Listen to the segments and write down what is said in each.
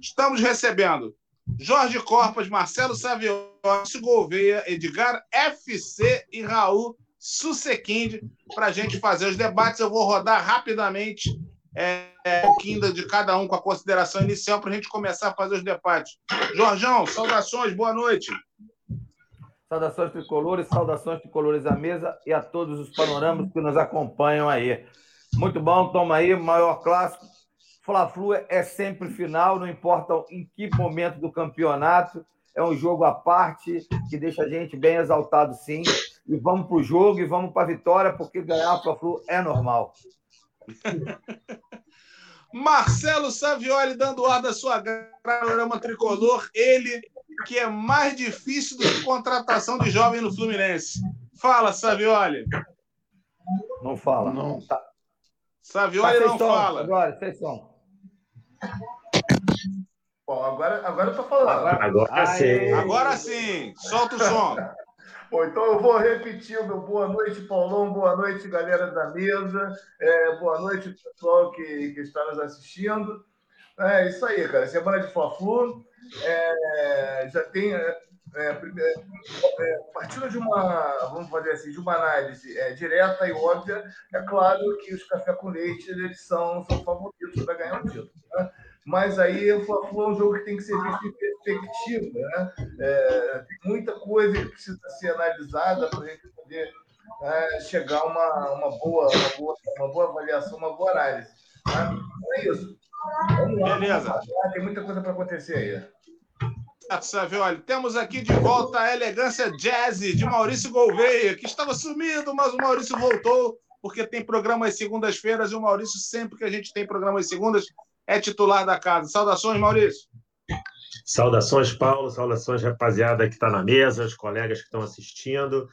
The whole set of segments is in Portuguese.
Estamos recebendo Jorge Corpas, Marcelo Savioli, Gouveia, Edgar FC e Raul Susequinde para a gente fazer os debates. Eu vou rodar rapidamente é, é, um pouquinho de cada um com a consideração inicial para a gente começar a fazer os debates. Jorjão, saudações, boa noite. Saudações tricolores, saudações tricolores à mesa e a todos os panoramas que nos acompanham aí. Muito bom, toma aí, maior clássico. Fla-Flu é sempre final, não importa em que momento do campeonato. É um jogo à parte que deixa a gente bem exaltado, sim. E vamos para o jogo e vamos para a vitória, porque ganhar o Fla-Flu é normal. Marcelo Savioli dando ar da sua panorama tricolor. Ele que é mais difícil do que contratação de jovem no Fluminense. Fala, Savioli. Não fala. Não. Tá. Savioli tá não fala. Agora, vocês são. Bom, agora, agora eu tô falando. Agora, agora sim. Agora sim. Solta o som. Bom, então eu vou repetir o meu boa noite, Paulão, boa noite, galera da mesa, é, boa noite, pessoal que, que está nos assistindo. É isso aí, cara. Semana de Fla-Flu. É, já tem. É, é, é, partindo de uma, vamos fazer assim, de uma análise é, direta e óbvia, é claro que os café com leite eles são, são favoritos para ganhar o título. Né? Mas aí o Fla-Flu é um jogo que tem que ser visto em perspectiva. Né? É, tem muita coisa que precisa ser analisada para a gente poder é, chegar a uma, uma, boa, uma, boa, uma boa avaliação, uma boa análise. Né? É isso. Vamos lá, Beleza. Tem muita coisa para acontecer aí. Olha, temos aqui de volta a elegância jazz de Maurício Gouveia, que estava sumido, mas o Maurício voltou, porque tem programa às segundas-feiras, e o Maurício, sempre que a gente tem programa às segundas, é titular da casa. Saudações, Maurício. Saudações, Paulo. Saudações, rapaziada que está na mesa, os colegas que estão assistindo.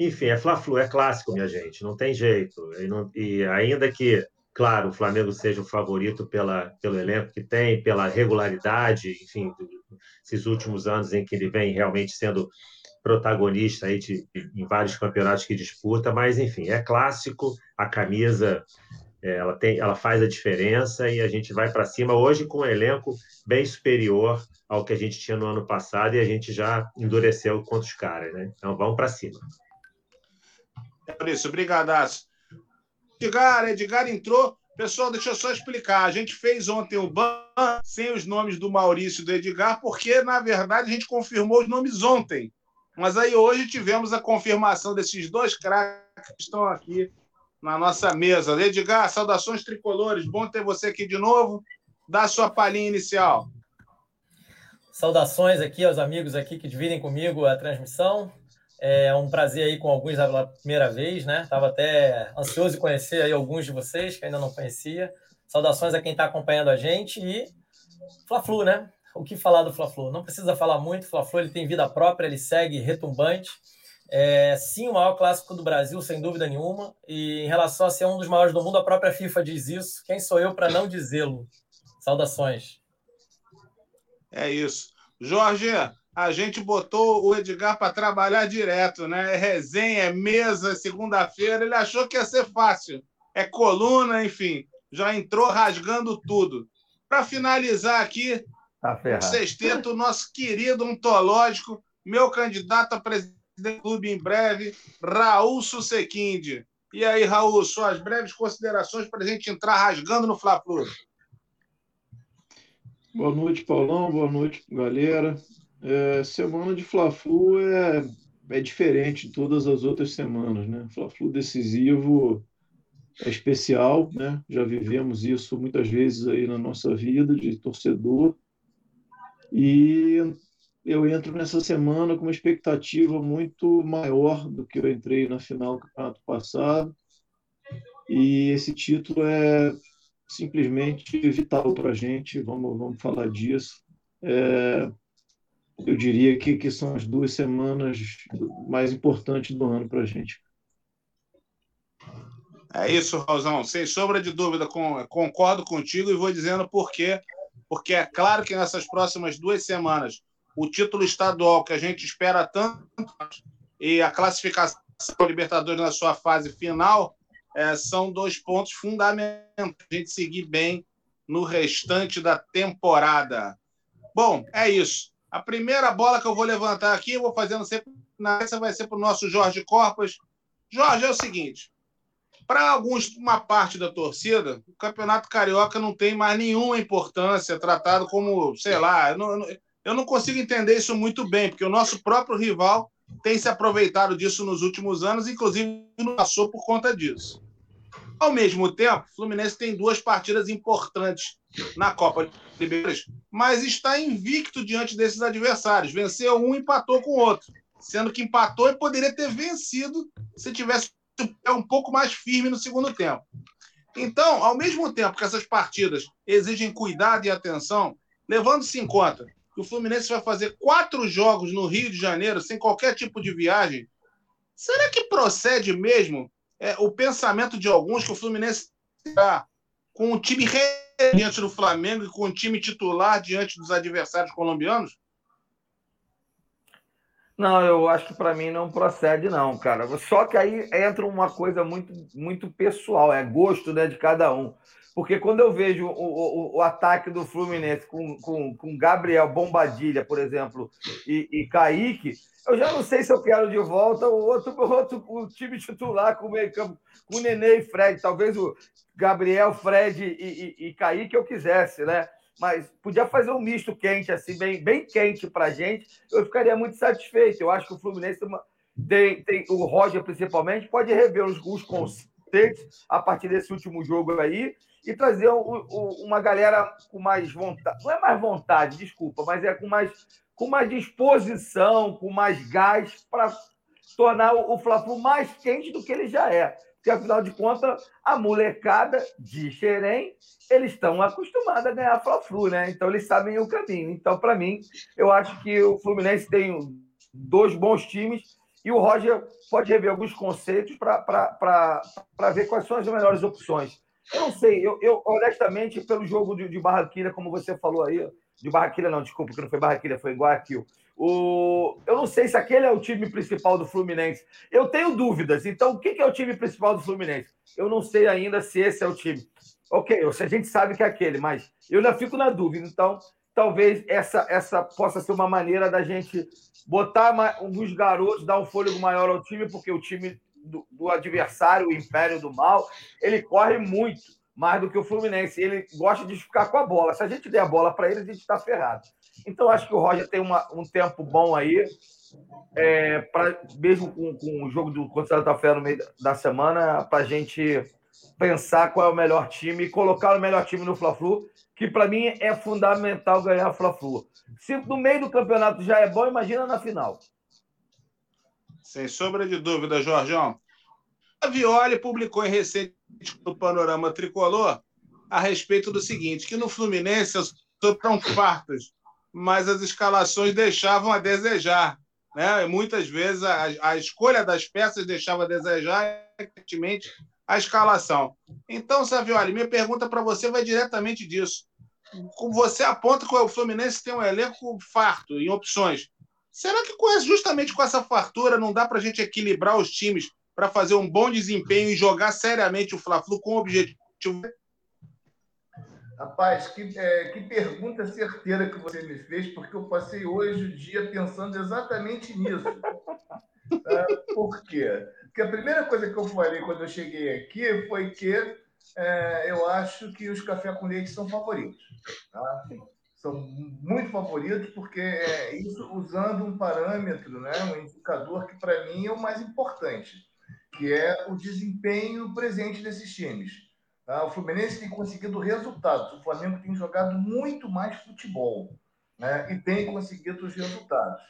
Enfim, é Fla-Flu, é clássico, minha gente, não tem jeito. E, não, e ainda que claro, o Flamengo seja o favorito pela, pelo elenco que tem, pela regularidade, enfim, esses últimos anos em que ele vem realmente sendo protagonista aí de, de, em vários campeonatos que disputa, mas enfim, é clássico, a camisa é, ela, tem, ela faz a diferença e a gente vai para cima hoje com um elenco bem superior ao que a gente tinha no ano passado e a gente já endureceu contra os caras, né? Então vamos para cima. É por isso, obrigadaço. Edgar, Edgar entrou. Pessoal, deixa eu só explicar. A gente fez ontem o ban sem os nomes do Maurício e do Edgar, porque, na verdade, a gente confirmou os nomes ontem. Mas aí hoje tivemos a confirmação desses dois craques que estão aqui na nossa mesa. Edgar, saudações tricolores. Bom ter você aqui de novo. Dá a sua palhinha inicial. Saudações aqui aos amigos aqui que dividem comigo a transmissão. É um prazer aí com alguns pela primeira vez, né? Estava até ansioso de conhecer aí alguns de vocês que ainda não conhecia. Saudações a quem está acompanhando a gente e Fla-Flu, né? O que falar do Fla-Flu? Não precisa falar muito. Fla-Flu ele tem vida própria, ele segue retumbante. É, sim, o maior clássico do Brasil, sem dúvida nenhuma. E em relação a ser um dos maiores do mundo, a própria FIFA diz isso. Quem sou eu para não dizê-lo? Saudações. É isso. Jorge, a gente botou o Edgar para trabalhar direto, né? É resenha, é mesa, segunda-feira. Ele achou que ia ser fácil. É coluna, enfim. Já entrou rasgando tudo. Para finalizar aqui, tá o sexteto, nosso querido ontológico, meu candidato a presidente do clube em breve, Raul Susequinde. E aí, Raul, suas breves considerações para a gente entrar rasgando no Fla-Flu. Boa noite, Paulão. Boa noite, galera. É, semana de Fla-Flu é, é diferente de todas as outras semanas, né? Fla-Flu decisivo é especial, né? Já vivemos isso muitas vezes aí na nossa vida de torcedor. E eu entro nessa semana com uma expectativa muito maior do que eu entrei na final do campeonato passado. E esse título é simplesmente vital para a gente, vamos, vamos falar disso. É, eu diria que, que são as duas semanas mais importantes do ano para a gente. É isso, Raulzão. Sem sombra de dúvida, com, concordo contigo e vou dizendo por quê. Porque é claro que nessas próximas duas semanas, o título estadual que a gente espera tanto e a classificação Libertadores na sua fase final é, são dois pontos fundamentais a gente seguir bem no restante da temporada. Bom, é isso. A primeira bola que eu vou levantar aqui, eu vou fazendo sempre na essa vai ser para o nosso Jorge Corpas. Jorge, é o seguinte: para alguns, uma parte da torcida, o Campeonato Carioca não tem mais nenhuma importância, tratado como, sei lá, eu não, eu não consigo entender isso muito bem, porque o nosso próprio rival tem se aproveitado disso nos últimos anos, inclusive não passou por conta disso. Ao mesmo tempo, o Fluminense tem duas partidas importantes na Copa Libertadores, mas está invicto diante desses adversários. Venceu um, empatou com o outro, sendo que empatou e poderia ter vencido se tivesse um pouco mais firme no segundo tempo. Então, ao mesmo tempo que essas partidas exigem cuidado e atenção, levando-se em conta que o Fluminense vai fazer quatro jogos no Rio de Janeiro sem qualquer tipo de viagem, será que procede mesmo é, o pensamento de alguns que o Fluminense está com o time diante do Flamengo e com o time titular diante dos adversários colombianos? Não, eu acho que para mim não procede, não, cara. Só que aí entra uma coisa muito, muito pessoal, é gosto né, de cada um. Porque quando eu vejo o, o, o ataque do Fluminense com, com, com Gabriel Bombadilha, por exemplo, e, e Kaique, eu já não sei se eu quero de volta o outro, outro o time titular com o meio campo, com o Nenê e Fred. Talvez o Gabriel, Fred e, e, e Kaique eu quisesse, né? Mas podia fazer um misto quente, assim, bem, bem quente para gente. Eu ficaria muito satisfeito. Eu acho que o Fluminense tem, tem o Roger, principalmente, pode rever os, os conceitos a partir desse último jogo aí e trazer um, um, uma galera com mais vontade. Não é mais vontade, desculpa, mas é com mais com mais disposição, com mais gás para tornar o Fla-Flu mais quente do que ele já é. Porque, afinal de contas, a molecada de Xerém, eles estão acostumados a ganhar Fla-Flu, né? Então, eles sabem o caminho. Então, para mim, eu acho que o Fluminense tem dois bons times e o Roger pode rever alguns conceitos para ver quais são as melhores opções. Eu não sei, eu, eu honestamente, pelo jogo de, de Barranquilla, como você falou aí, de Barranquilla, não, desculpa, que não foi Barranquilla, foi Guayaquil. O... Eu não sei se aquele é o time principal do Fluminense. Eu tenho dúvidas. Então, o que é o time principal do Fluminense? Eu não sei ainda se esse é o time. Ok, a gente sabe que é aquele, mas eu ainda fico na dúvida. Então, talvez essa, essa possa ser uma maneira da gente botar alguns garotos, dar um fôlego maior ao time, porque o time do, do adversário, o Império do Mal, ele corre muito mais do que o Fluminense. Ele gosta de ficar com a bola. Se a gente der a bola para ele, a gente está ferrado. Então, acho que o Roger tem uma, um tempo bom aí, é, pra, mesmo com, com o jogo do contra Santa Fé no meio da semana, para a gente pensar qual é o melhor time e colocar o melhor time no Fla-Flu, que para mim é fundamental ganhar o Fla-Flu. Se no meio do campeonato já é bom, imagina na final. Sem sombra de dúvida, Jorgão. A Violi publicou em recente no Panorama Tricolor a respeito do seguinte, que no Fluminense foram fartas, mas as escalações deixavam a desejar. Né? Muitas vezes a, a, escolha das peças deixava a desejar, evidentemente, a escalação. Então, Savioli, minha pergunta para você vai diretamente disso. Você aponta que o Fluminense tem um elenco farto em opções. Será que justamente com essa fartura não dá para a gente equilibrar os times para fazer um bom desempenho e jogar seriamente o Fla-Flu com o objetivo. Rapaz, que, é, que pergunta certeira que você me fez, porque eu passei hoje o dia pensando exatamente nisso. É, por quê? Porque a primeira coisa que eu falei quando eu cheguei aqui foi que é, eu acho que os café com leite são favoritos. Tá? São muito favoritos, porque é isso usando um parâmetro, né, um indicador que para mim é o mais importante que é o desempenho presente desses times. Tá? O Fluminense tem conseguido resultados, o Flamengo tem jogado muito mais futebol né? e tem conseguido os resultados.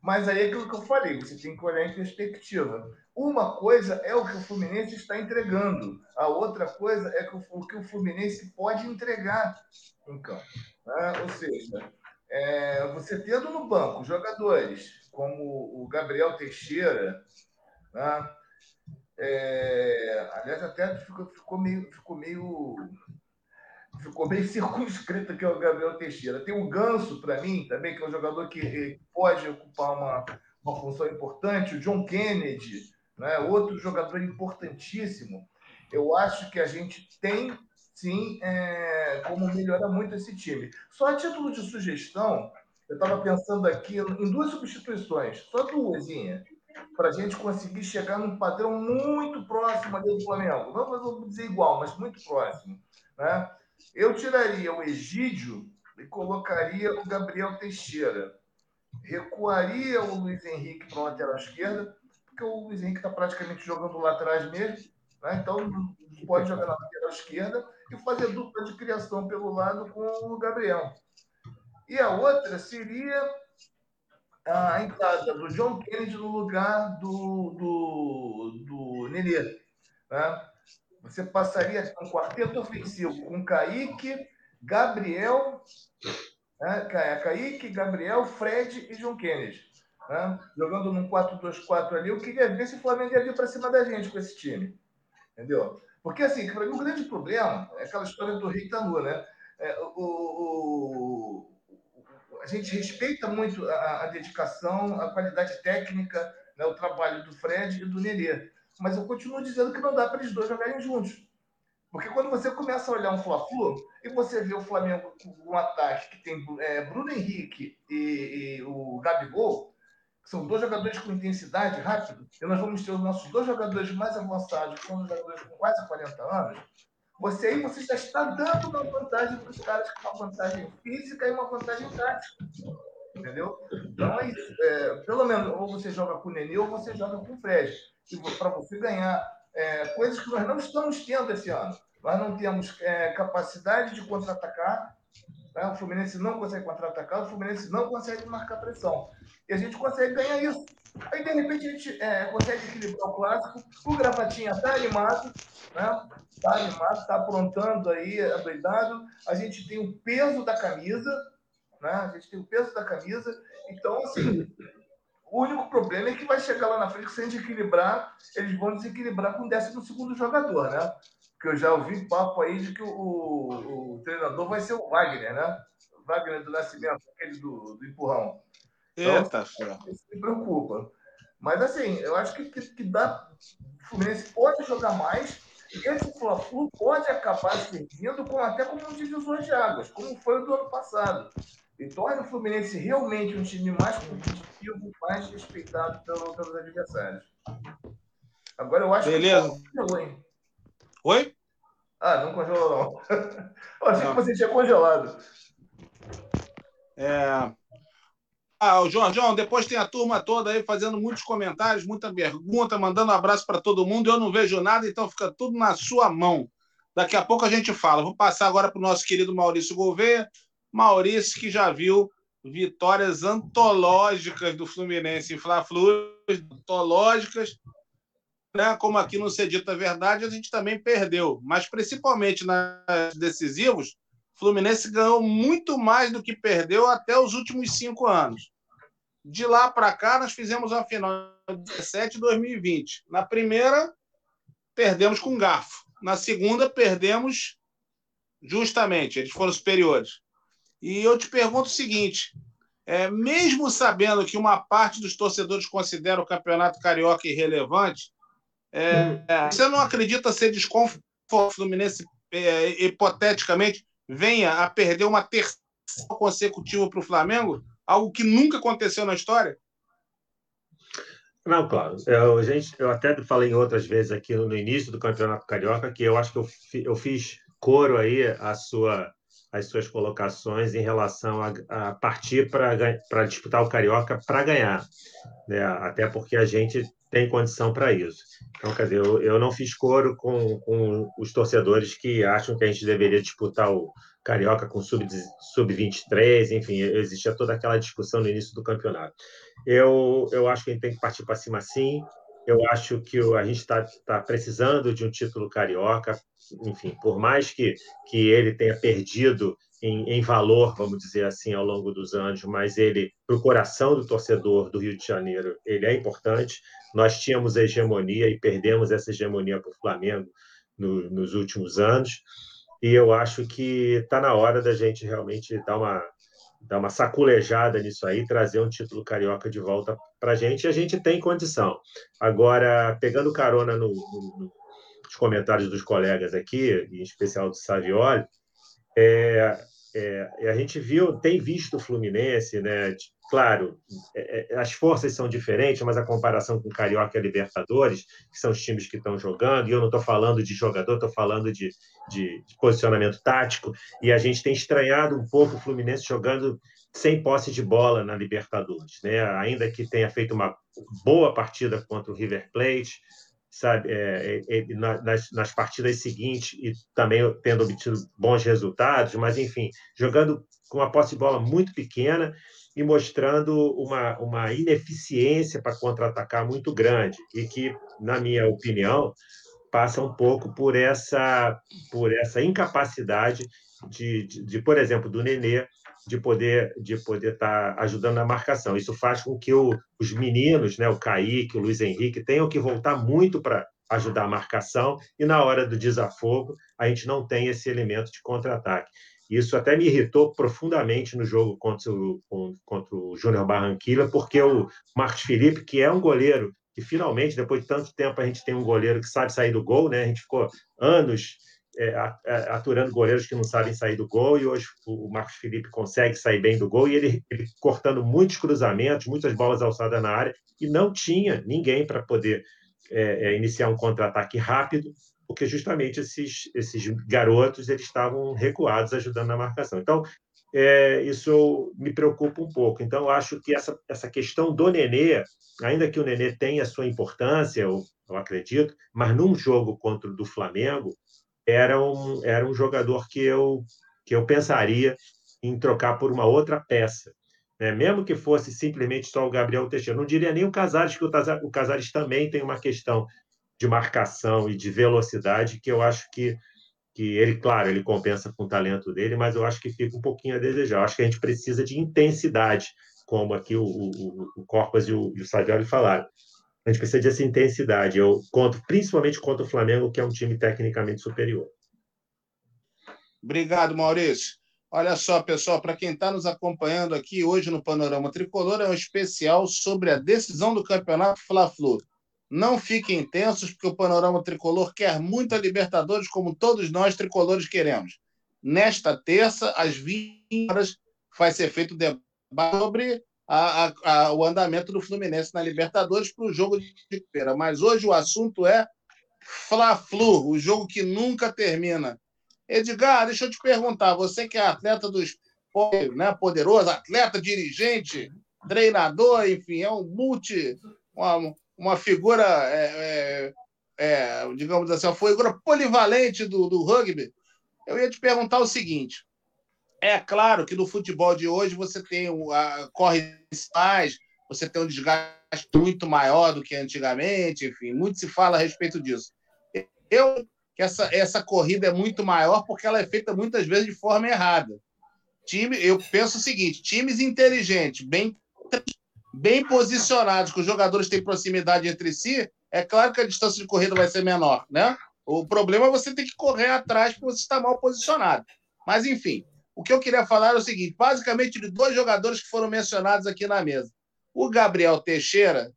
Mas aí é aquilo que eu falei, você tem que olhar em perspectiva. Uma coisa é o que o Fluminense está entregando, a outra coisa é o que o Fluminense pode entregar em campo. Né? Ou seja, é, você tendo no banco jogadores como o Gabriel Teixeira, né? É, aliás, até ficou, ficou, meio, ficou meio ficou meio circunscrito que é o Gabriel Teixeira. Tem o Ganso, para mim, também, que é um jogador que pode ocupar uma, uma função importante. O John Kennedy, né? outro jogador importantíssimo. Eu acho que a gente tem sim é, como melhora muito esse time. Só a título de sugestão, eu estava pensando aqui em duas substituições, só duas, para a gente conseguir chegar num padrão muito próximo ali do Flamengo. Não vou dizer igual, mas muito próximo. Né? Eu tiraria o Egídio e colocaria o Gabriel Teixeira. Recuaria o Luiz Henrique para a lateral esquerda, porque o Luiz Henrique está praticamente jogando lá atrás mesmo. Né? Então, pode jogar na lateral esquerda e fazer dupla de criação pelo lado com o Gabriel. E a outra seria a entrada do John Kennedy no lugar do, do, do Nenê. Né? Você passaria um quarteto ofensivo com Kaique, Gabriel, né? Kaique, Gabriel, Fred e John Kennedy. Né? Jogando num 4-2-4 ali, eu queria ver se o Flamengo ia vir para cima da gente com esse time. Entendeu? Porque, assim, para mim, o grande problema é aquela história do Rei Tanu, né? É, o, o, a gente respeita muito a, a, dedicação, a qualidade técnica, né, o trabalho do Fred e do Nenê. Mas eu continuo dizendo que não dá para eles dois jogarem juntos. Porque quando você começa a olhar um Fla-Flu e você vê o Flamengo com um ataque que tem é, Bruno Henrique e, e o Gabigol, que são dois jogadores com intensidade rápido, e nós vamos ter os nossos dois jogadores mais avançados, que são jogadores com quase 40 anos, você aí você já está dando uma vantagem para os caras com uma vantagem física e uma vantagem tática. Entendeu? Então, é, é, pelo menos, ou você joga com o Nenê ou você joga com o Fred. Para você ganhar é, coisas que nós não estamos tendo esse ano. Nós não temos é, capacidade de contra-atacar. Né? O Fluminense não consegue contra-atacar, o Fluminense não consegue marcar pressão. E a gente consegue ganhar isso. Aí, de repente, a gente é, consegue equilibrar o clássico. O Gravatinha está animado, né? Está animado, está aprontando aí, adoidado. A gente tem o peso da camisa, né? A gente tem o peso da camisa. Então, assim, o único problema é que vai chegar lá na frente, se a gente equilibrar, eles vão desequilibrar com o décimo segundo jogador, né? Porque eu já ouvi papo aí de que o, o, o treinador vai ser o Wagner, né? O Wagner do Nascimento, aquele do, do empurrão. Então, Eita, isso me preocupa. Mas assim, eu acho que, que, que dá. O Fluminense pode jogar mais. E esse Fla-Flu pode acabar servindo como, até como um divisor de águas, como foi o do ano passado. E torna o Fluminense realmente um time mais competitivo, mais respeitado pelo, pelos adversários. Agora eu acho Beleza. que congelou, hein? Oi? Ah, não congelou, não. eu achei não. que você tinha congelado. É, ah, o João, depois tem a turma toda aí fazendo muitos comentários, muita pergunta, mandando um abraço para todo mundo. Eu não vejo nada, então fica tudo na sua mão. Daqui a pouco a gente fala. Vou passar agora para o nosso querido Maurício Gouveia. Maurício, que já viu vitórias antológicas do Fluminense em Fla-Flu, antológicas, né? como aqui no Cedita Verdade, a gente também perdeu. Mas principalmente nas decisivos, o Fluminense ganhou muito mais do que perdeu até os últimos cinco anos. De lá para cá, nós fizemos a final de 17 2020. Na primeira, perdemos com garfo. Na segunda, perdemos justamente, eles foram superiores. E eu te pergunto o seguinte: é, mesmo sabendo que uma parte dos torcedores considera o campeonato carioca irrelevante, é, você não acredita ser desconfortável o Fluminense, é, hipoteticamente, venha a perder uma terceira consecutiva para o Flamengo? algo que nunca aconteceu na história? Não, claro. Eu, gente, eu até falei outras vezes aqui no início do Campeonato Carioca que eu acho que eu, eu fiz coro aí a sua, as suas colocações em relação a, a partir para disputar o Carioca para ganhar. Né? Até porque a gente tem condição para isso. Então, quer dizer, eu, eu não fiz coro com, com os torcedores que acham que a gente deveria disputar o, Carioca com sub-23, sub enfim, existia toda aquela discussão no início do campeonato. Eu, eu acho que a gente tem que partir para cima sim. Eu acho que a gente está tá precisando de um título carioca, enfim, por mais que, que ele tenha perdido em, em valor, vamos dizer assim, ao longo dos anos, mas ele, para o coração do torcedor do Rio de Janeiro, ele é importante. Nós tínhamos a hegemonia e perdemos essa hegemonia para o Flamengo no, nos últimos anos e eu acho que está na hora da gente realmente dar uma, dar uma saculejada nisso aí, trazer um título carioca de volta para a gente, e a gente tem condição. Agora, pegando carona no, no, os comentários dos colegas aqui, em especial do Savioli, é, é, a gente viu, tem visto o Fluminense, né? Claro, é, é, as forças são diferentes, mas a comparação com Carioca e Libertadores, que são os times que estão jogando, e eu não estou falando de jogador, estou falando de, de, de, posicionamento tático, e a gente tem estranhado um pouco o Fluminense jogando sem posse de bola na Libertadores, né? Ainda que tenha feito uma boa partida contra o River Plate, sabe, é, é, é nas, nas, partidas seguintes e também tendo obtido bons resultados, mas enfim, jogando com uma posse de bola muito pequena e mostrando uma, uma ineficiência para contra-atacar muito grande e que, na minha opinião, passa um pouco por essa por essa incapacidade de, de, de por exemplo, do Nenê de poder de poder estar tá ajudando na marcação. Isso faz com que o, os meninos, né, o Kaique, o Luiz Henrique, tenham que voltar muito para ajudar a marcação e na hora do desafogo a gente não tem esse elemento de contra-ataque. Isso até me irritou profundamente no jogo contra o, contra o Júnior Barranquilla, porque o Marcos Felipe, que é um goleiro que finalmente, depois de tanto tempo, a gente tem um goleiro que sabe sair do gol, né? A gente ficou anos aturando goleiros que não sabem sair do gol, e hoje o Marcos Felipe consegue sair bem do gol, e ele, ele cortando muitos cruzamentos, muitas bolas alçadas na área, e não tinha ninguém para poder é, é, iniciar um contra-ataque rápido, porque justamente esses, esses garotos eles estavam recuados ajudando na marcação. Então, é, isso me preocupa um pouco. Então, acho que essa, essa questão do Nenê, ainda que o Nenê tenha sua importância, eu, eu acredito, mas num jogo contra o do Flamengo, era um, era um jogador que eu, que eu pensaria em trocar por uma outra peça. Né? Mesmo que fosse simplesmente só o Gabriel Teixeira. Não diria nem o Casares, que o Casares também tem uma questão de marcação e de velocidade que eu acho que, que ele, claro, ele compensa com o talento dele, mas eu acho que fica um pouquinho a desejar. Eu acho que a gente precisa de intensidade, como aqui o, o, o Corpas e o, o Savioli falaram a gente precisa dessa intensidade. Eu conto principalmente contra o Flamengo, que é um time tecnicamente superior. Obrigado, Maurício. Olha só, pessoal, para quem está nos acompanhando aqui hoje no Panorama Tricolor, é um especial sobre a decisão do Campeonato Fla-Flu. Não fiquem tensos, porque o Panorama Tricolor quer muito a Libertadores, como todos nós tricolores queremos. Nesta terça, às 20 horas, vai ser feito o debate sobre a, a, o andamento do Fluminense na Libertadores para o jogo de feira. Mas hoje o assunto é Fla-Flu, o jogo que nunca termina. Edgar, deixa eu te perguntar, você que é atleta do esporte, né, poderoso, atleta, dirigente, treinador, enfim, é um multi, uma, uma figura, é, é, é, digamos assim, uma figura polivalente do, do rugby. Eu ia te perguntar o seguinte: é claro que no futebol de hoje você tem a, corre mais, você tem um desgaste muito maior do que antigamente, enfim, muito se fala a respeito disso. Eu que essa, essa corrida é muito maior porque ela é feita muitas vezes de forma errada. Time, eu penso o seguinte: times inteligentes, bem, bem posicionados, que os jogadores têm proximidade entre si, é claro que a distância de corrida vai ser menor, né? O problema é você ter que correr atrás porque você está mal posicionado. Mas, enfim, o que eu queria falar é o seguinte: basicamente, de dois jogadores que foram mencionados aqui na mesa. O Gabriel Teixeira,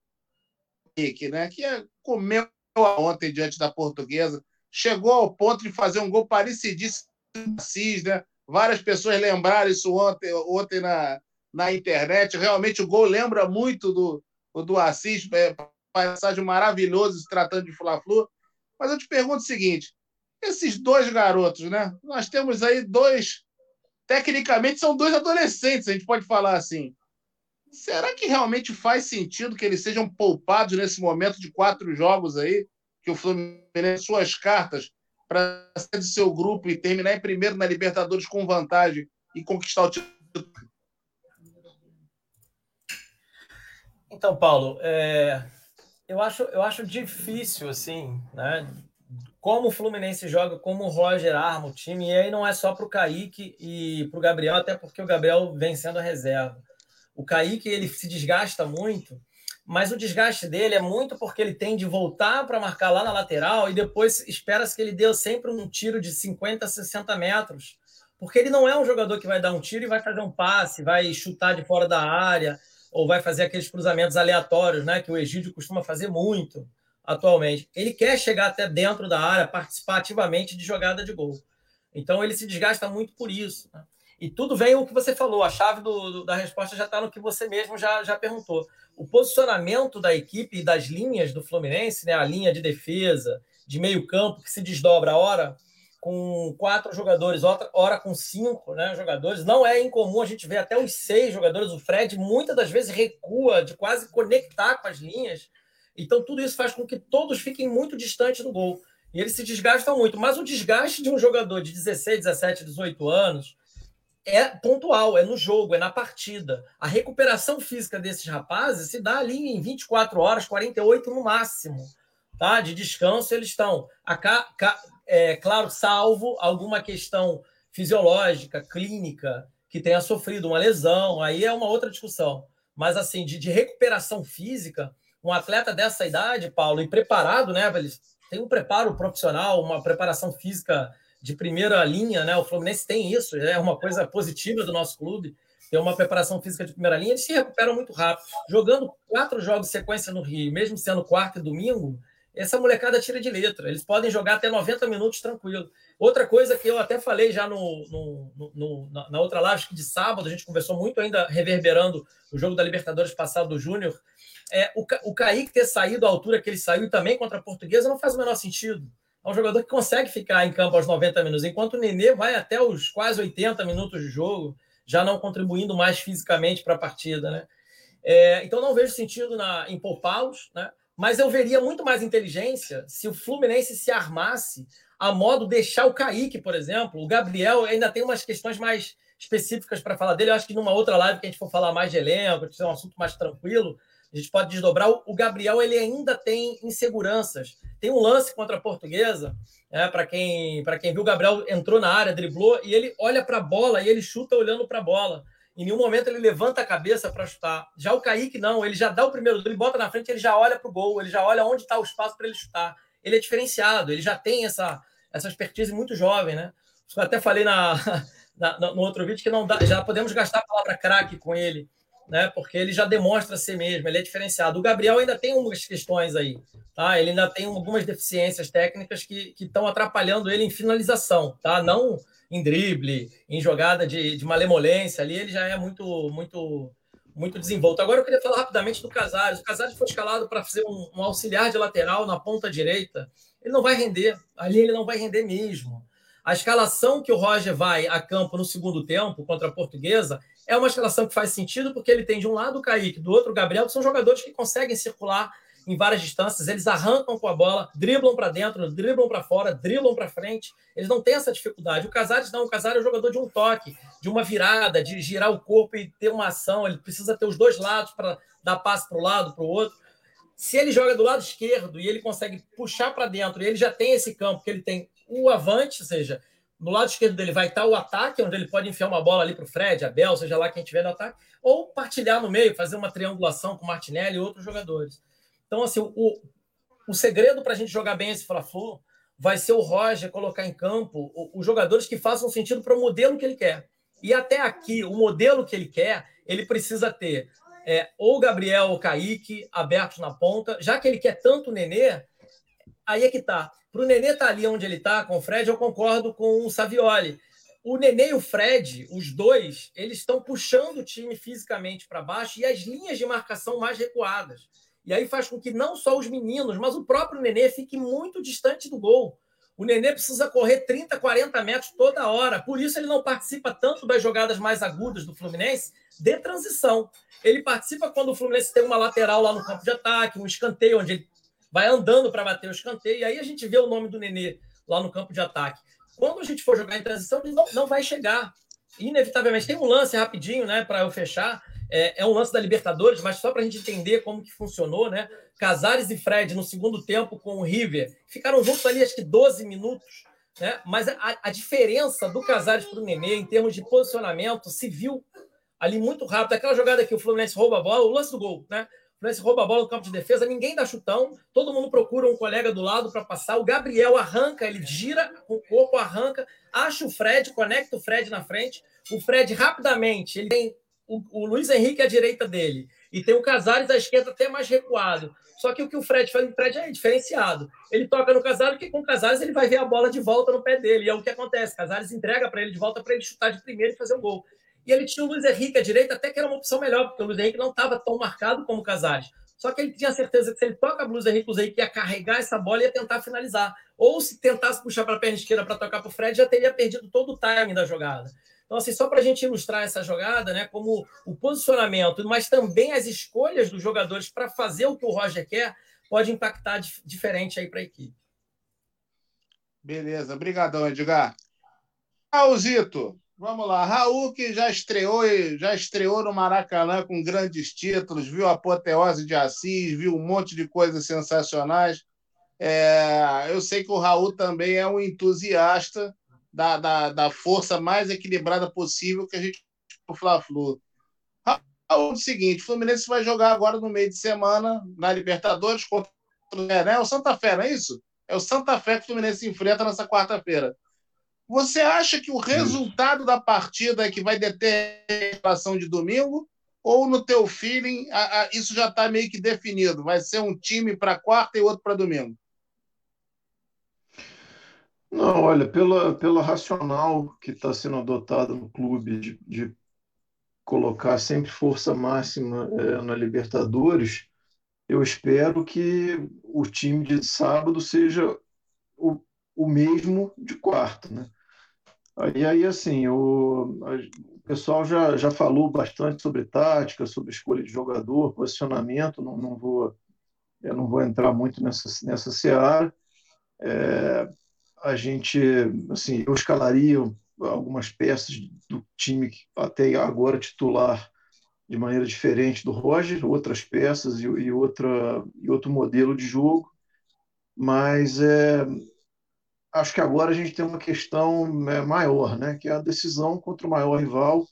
que, né, que é, comeu ontem diante da portuguesa, chegou ao ponto de fazer um gol parecidíssimo Assis, né? Várias pessoas lembraram isso ontem, ontem na, na internet. Realmente o gol lembra muito do, do Assis, é, passagem maravilhosa se tratando de Fla-Flu. Mas eu te pergunto o seguinte: esses dois garotos, né? Nós temos aí dois tecnicamente são dois adolescentes, a gente pode falar assim. Será que realmente faz sentido que eles sejam poupados nesse momento de quatro jogos aí, que o Fluminense suas cartas para ser de seu grupo e terminar em primeiro na Libertadores com vantagem e conquistar o título? Então, Paulo, é, eu, acho, eu acho difícil, assim, né, como o Fluminense joga, como o Roger arma o time, e aí não é só para o Kaique e para o Gabriel, até porque o Gabriel vem sendo a reserva. O Kaique ele se desgasta muito, mas o desgaste dele é muito porque ele tem de voltar para marcar lá na lateral e depois espera-se que ele dê sempre um tiro de 50, 60 metros, porque ele não é um jogador que vai dar um tiro e vai fazer um passe, vai chutar de fora da área ou vai fazer aqueles cruzamentos aleatórios, né, que o Egídio costuma fazer muito atualmente. Ele quer chegar até dentro da área, participar ativamente de jogada de gol. Então ele se desgasta muito por isso. Né? E tudo vem o que você falou, a chave do, do, da resposta já está no que você mesmo já, já perguntou. O posicionamento da equipe e das linhas do Fluminense, né, a linha de defesa, de meio campo, que se desdobra hora com quatro jogadores, hora com cinco né, jogadores. Não é incomum a gente ver até os seis jogadores. O Fred muitas das vezes recua de quase conectar com as linhas. Então, tudo isso faz com que todos fiquem muito distantes do gol. E eles se desgastam muito. Mas o desgaste de um jogador de 16, 17, 18 anos é pontual, é no jogo, é na partida. A recuperação física desses rapazes se dá ali em 24 horas, 48 no máximo. Tá? De descanso, eles estão. É, claro, salvo alguma questão fisiológica, clínica, que tenha sofrido uma lesão, aí é uma outra discussão. Mas, assim, de, de recuperação física, um atleta dessa idade, Paulo, e preparado, né? Eles têm um preparo profissional, uma preparação física de primeira linha, né? O Fluminense tem isso, é uma coisa positiva do nosso clube, ter uma preparação física de primeira linha, eles se recuperam muito rápido. Jogando quatro jogos sequência no Rio, mesmo sendo quarta e domingo, essa molecada tira de letra. Eles podem jogar até 90 minutos tranquilo. Outra coisa que eu até falei já no, no, no, na outra live de sábado, a gente conversou muito ainda reverberando o jogo da Libertadores passado do Júnior. É, o, o Kaique ter saído à altura que ele saiu também contra a Portuguesa não faz o menor sentido. É um jogador que consegue ficar em campo aos 90 minutos, enquanto o Nenê vai até os quase 80 minutos de jogo, já não contribuindo mais fisicamente para a partida. Né? É, então não vejo sentido na, em poupá-los. Né? Mas eu veria muito mais inteligência se o Fluminense se armasse a modo deixar o Kaique, por exemplo. O Gabriel ainda tem umas questões mais específicas para falar dele. Eu acho que numa outra live que a gente for falar mais de elenco, que é um assunto mais tranquilo, a gente pode desdobrar. O Gabriel ele ainda tem inseguranças. Tem um lance contra a Portuguesa, é, para quem quem viu, o Gabriel entrou na área, driblou e ele olha para a bola e ele chuta olhando para a bola. Em nenhum momento ele levanta a cabeça para chutar. Já o Kaique, não. Ele já dá o primeiro, ele bota na frente, ele já olha para o gol, ele já olha onde está o espaço para ele chutar. Ele é diferenciado, ele já tem essa, essa expertise muito jovem, né? Eu até falei na, na, no outro vídeo que não dá, já podemos gastar a palavra craque com ele, né? Porque ele já demonstra ser mesmo, ele é diferenciado. O Gabriel ainda tem algumas questões aí, tá? Ele ainda tem algumas deficiências técnicas que estão atrapalhando ele em finalização, tá? Não em drible, em jogada de, de malemolência ali, ele já é muito, muito, muito desenvolto. Agora eu queria falar rapidamente do Casares. O Casares foi escalado para fazer um, um, auxiliar de lateral na ponta direita. Ele não vai render. Ali ele não vai render mesmo. A escalação que o Roger vai a campo no segundo tempo contra a Portuguesa é uma escalação que faz sentido porque ele tem de um lado o Kaique, do outro o Gabriel, que são jogadores que conseguem circular em várias distâncias, eles arrancam com a bola, driblam para dentro, driblam para fora, driblam para frente. Eles não têm essa dificuldade. O Casares não, o Casares é o jogador de um toque, de uma virada, de girar o corpo e ter uma ação. Ele precisa ter os dois lados para dar passe para o lado, para o outro. Se ele joga do lado esquerdo e ele consegue puxar para dentro, ele já tem esse campo, que ele tem o avante, ou seja, no lado esquerdo dele vai estar o ataque, onde ele pode enfiar uma bola ali para o Fred, Abel, seja lá quem tiver no ataque, ou partilhar no meio, fazer uma triangulação com Martinelli e outros jogadores. Então, assim, o, o segredo para a gente jogar bem esse Fla-Flu vai ser o Roger colocar em campo os jogadores que façam sentido para o modelo que ele quer. E até aqui, o modelo que ele quer, ele precisa ter é, ou Gabriel ou Kaique abertos na ponta, já que ele quer tanto o Nenê, aí é que tá. Para o Nenê estar tá ali onde ele está, com o Fred, eu concordo com o Savioli. O Nenê e o Fred, os dois, eles estão puxando o time fisicamente para baixo e as linhas de marcação mais recuadas. E aí faz com que não só os meninos, mas o próprio Nenê fique muito distante do gol. O Nenê precisa correr 30, 40 metros toda hora. Por isso ele não participa tanto das jogadas mais agudas do Fluminense de transição. Ele participa quando o Fluminense tem uma lateral lá no campo de ataque, um escanteio, onde ele vai andando para bater o escanteio. E aí a gente vê o nome do Nenê lá no campo de ataque. Quando a gente for jogar em transição, ele não, não vai chegar. Inevitavelmente. Tem um lance rapidinho, né, para eu fechar é, é um lance da Libertadores, mas só para a gente entender como que funcionou, né? Casares e Fred no segundo tempo com o River ficaram juntos ali acho que 12 minutos, né? Mas a, a diferença do Casares para o Nenê em termos de posicionamento se viu ali muito rápido. Aquela jogada que o Fluminense rouba a bola, o lance do gol, né? O Fluminense rouba a bola no campo de defesa, ninguém dá chutão, todo mundo procura um colega do lado para passar. O Gabriel arranca, ele gira com o corpo, arranca, acha o Fred, conecta o Fred na frente. O Fred rapidamente, ele tem o, o Luiz Henrique à direita dele e tem o Casares à esquerda até mais recuado. Só que o que o Fred faz, o Fred é diferenciado. Ele toca no Casares, porque com o Casares ele vai ver a bola de volta no pé dele. E é o que acontece. Casares entrega para ele de volta para ele chutar de primeiro e fazer um gol. E ele tinha o Luiz Henrique à direita, até que era uma opção melhor, porque o Luiz Henrique não estava tão marcado como o Casares. Só que ele tinha certeza que se ele toca a Luiz Henrique, o Luiz Henrique ia carregar essa bola e ia tentar finalizar. Ou se tentasse puxar para a perna esquerda para tocar para o Fred, já teria perdido todo o timing da jogada. Então, assim, só para a gente ilustrar essa jogada, né, como o posicionamento, mas também as escolhas dos jogadores para fazer o que o Roger quer, pode impactar diferente aí para a equipe. Beleza, obrigadão, Edgar. Raulzito, vamos lá. Raul que já estreou já estreou no Maracanã com grandes títulos, viu a apoteose de Assis, viu um monte de coisas sensacionais. É, eu sei que o Raul também é um entusiasta da, da, da força mais equilibrada possível que a gente o Fla-Flu. O seguinte, o Fluminense vai jogar agora no meio de semana na Libertadores contra é, né? o Santa Fé, não é isso? É o Santa Fé que o Fluminense enfrenta nessa quarta-feira. Você acha que o resultado da partida é que vai deter a ação de domingo? Ou no teu feeling a, a, isso já está meio que definido? Vai ser um time para quarta e outro para domingo? Não, olha, pela, pela racional que está sendo adotada no clube de, de colocar sempre força máxima é, na Libertadores, eu espero que o time de sábado seja o, o mesmo de quarto, né? Aí, aí assim, o, o pessoal já, já falou bastante sobre tática, sobre escolha de jogador, posicionamento, não, não vou eu não vou entrar muito nessa, nessa seara. É, a gente, assim, eu escalaria algumas peças do time que até agora titular de maneira diferente do Roger, outras peças e, e outra e outro modelo de jogo, mas é, acho que agora a gente tem uma questão é, maior, né, que é a decisão contra o maior rival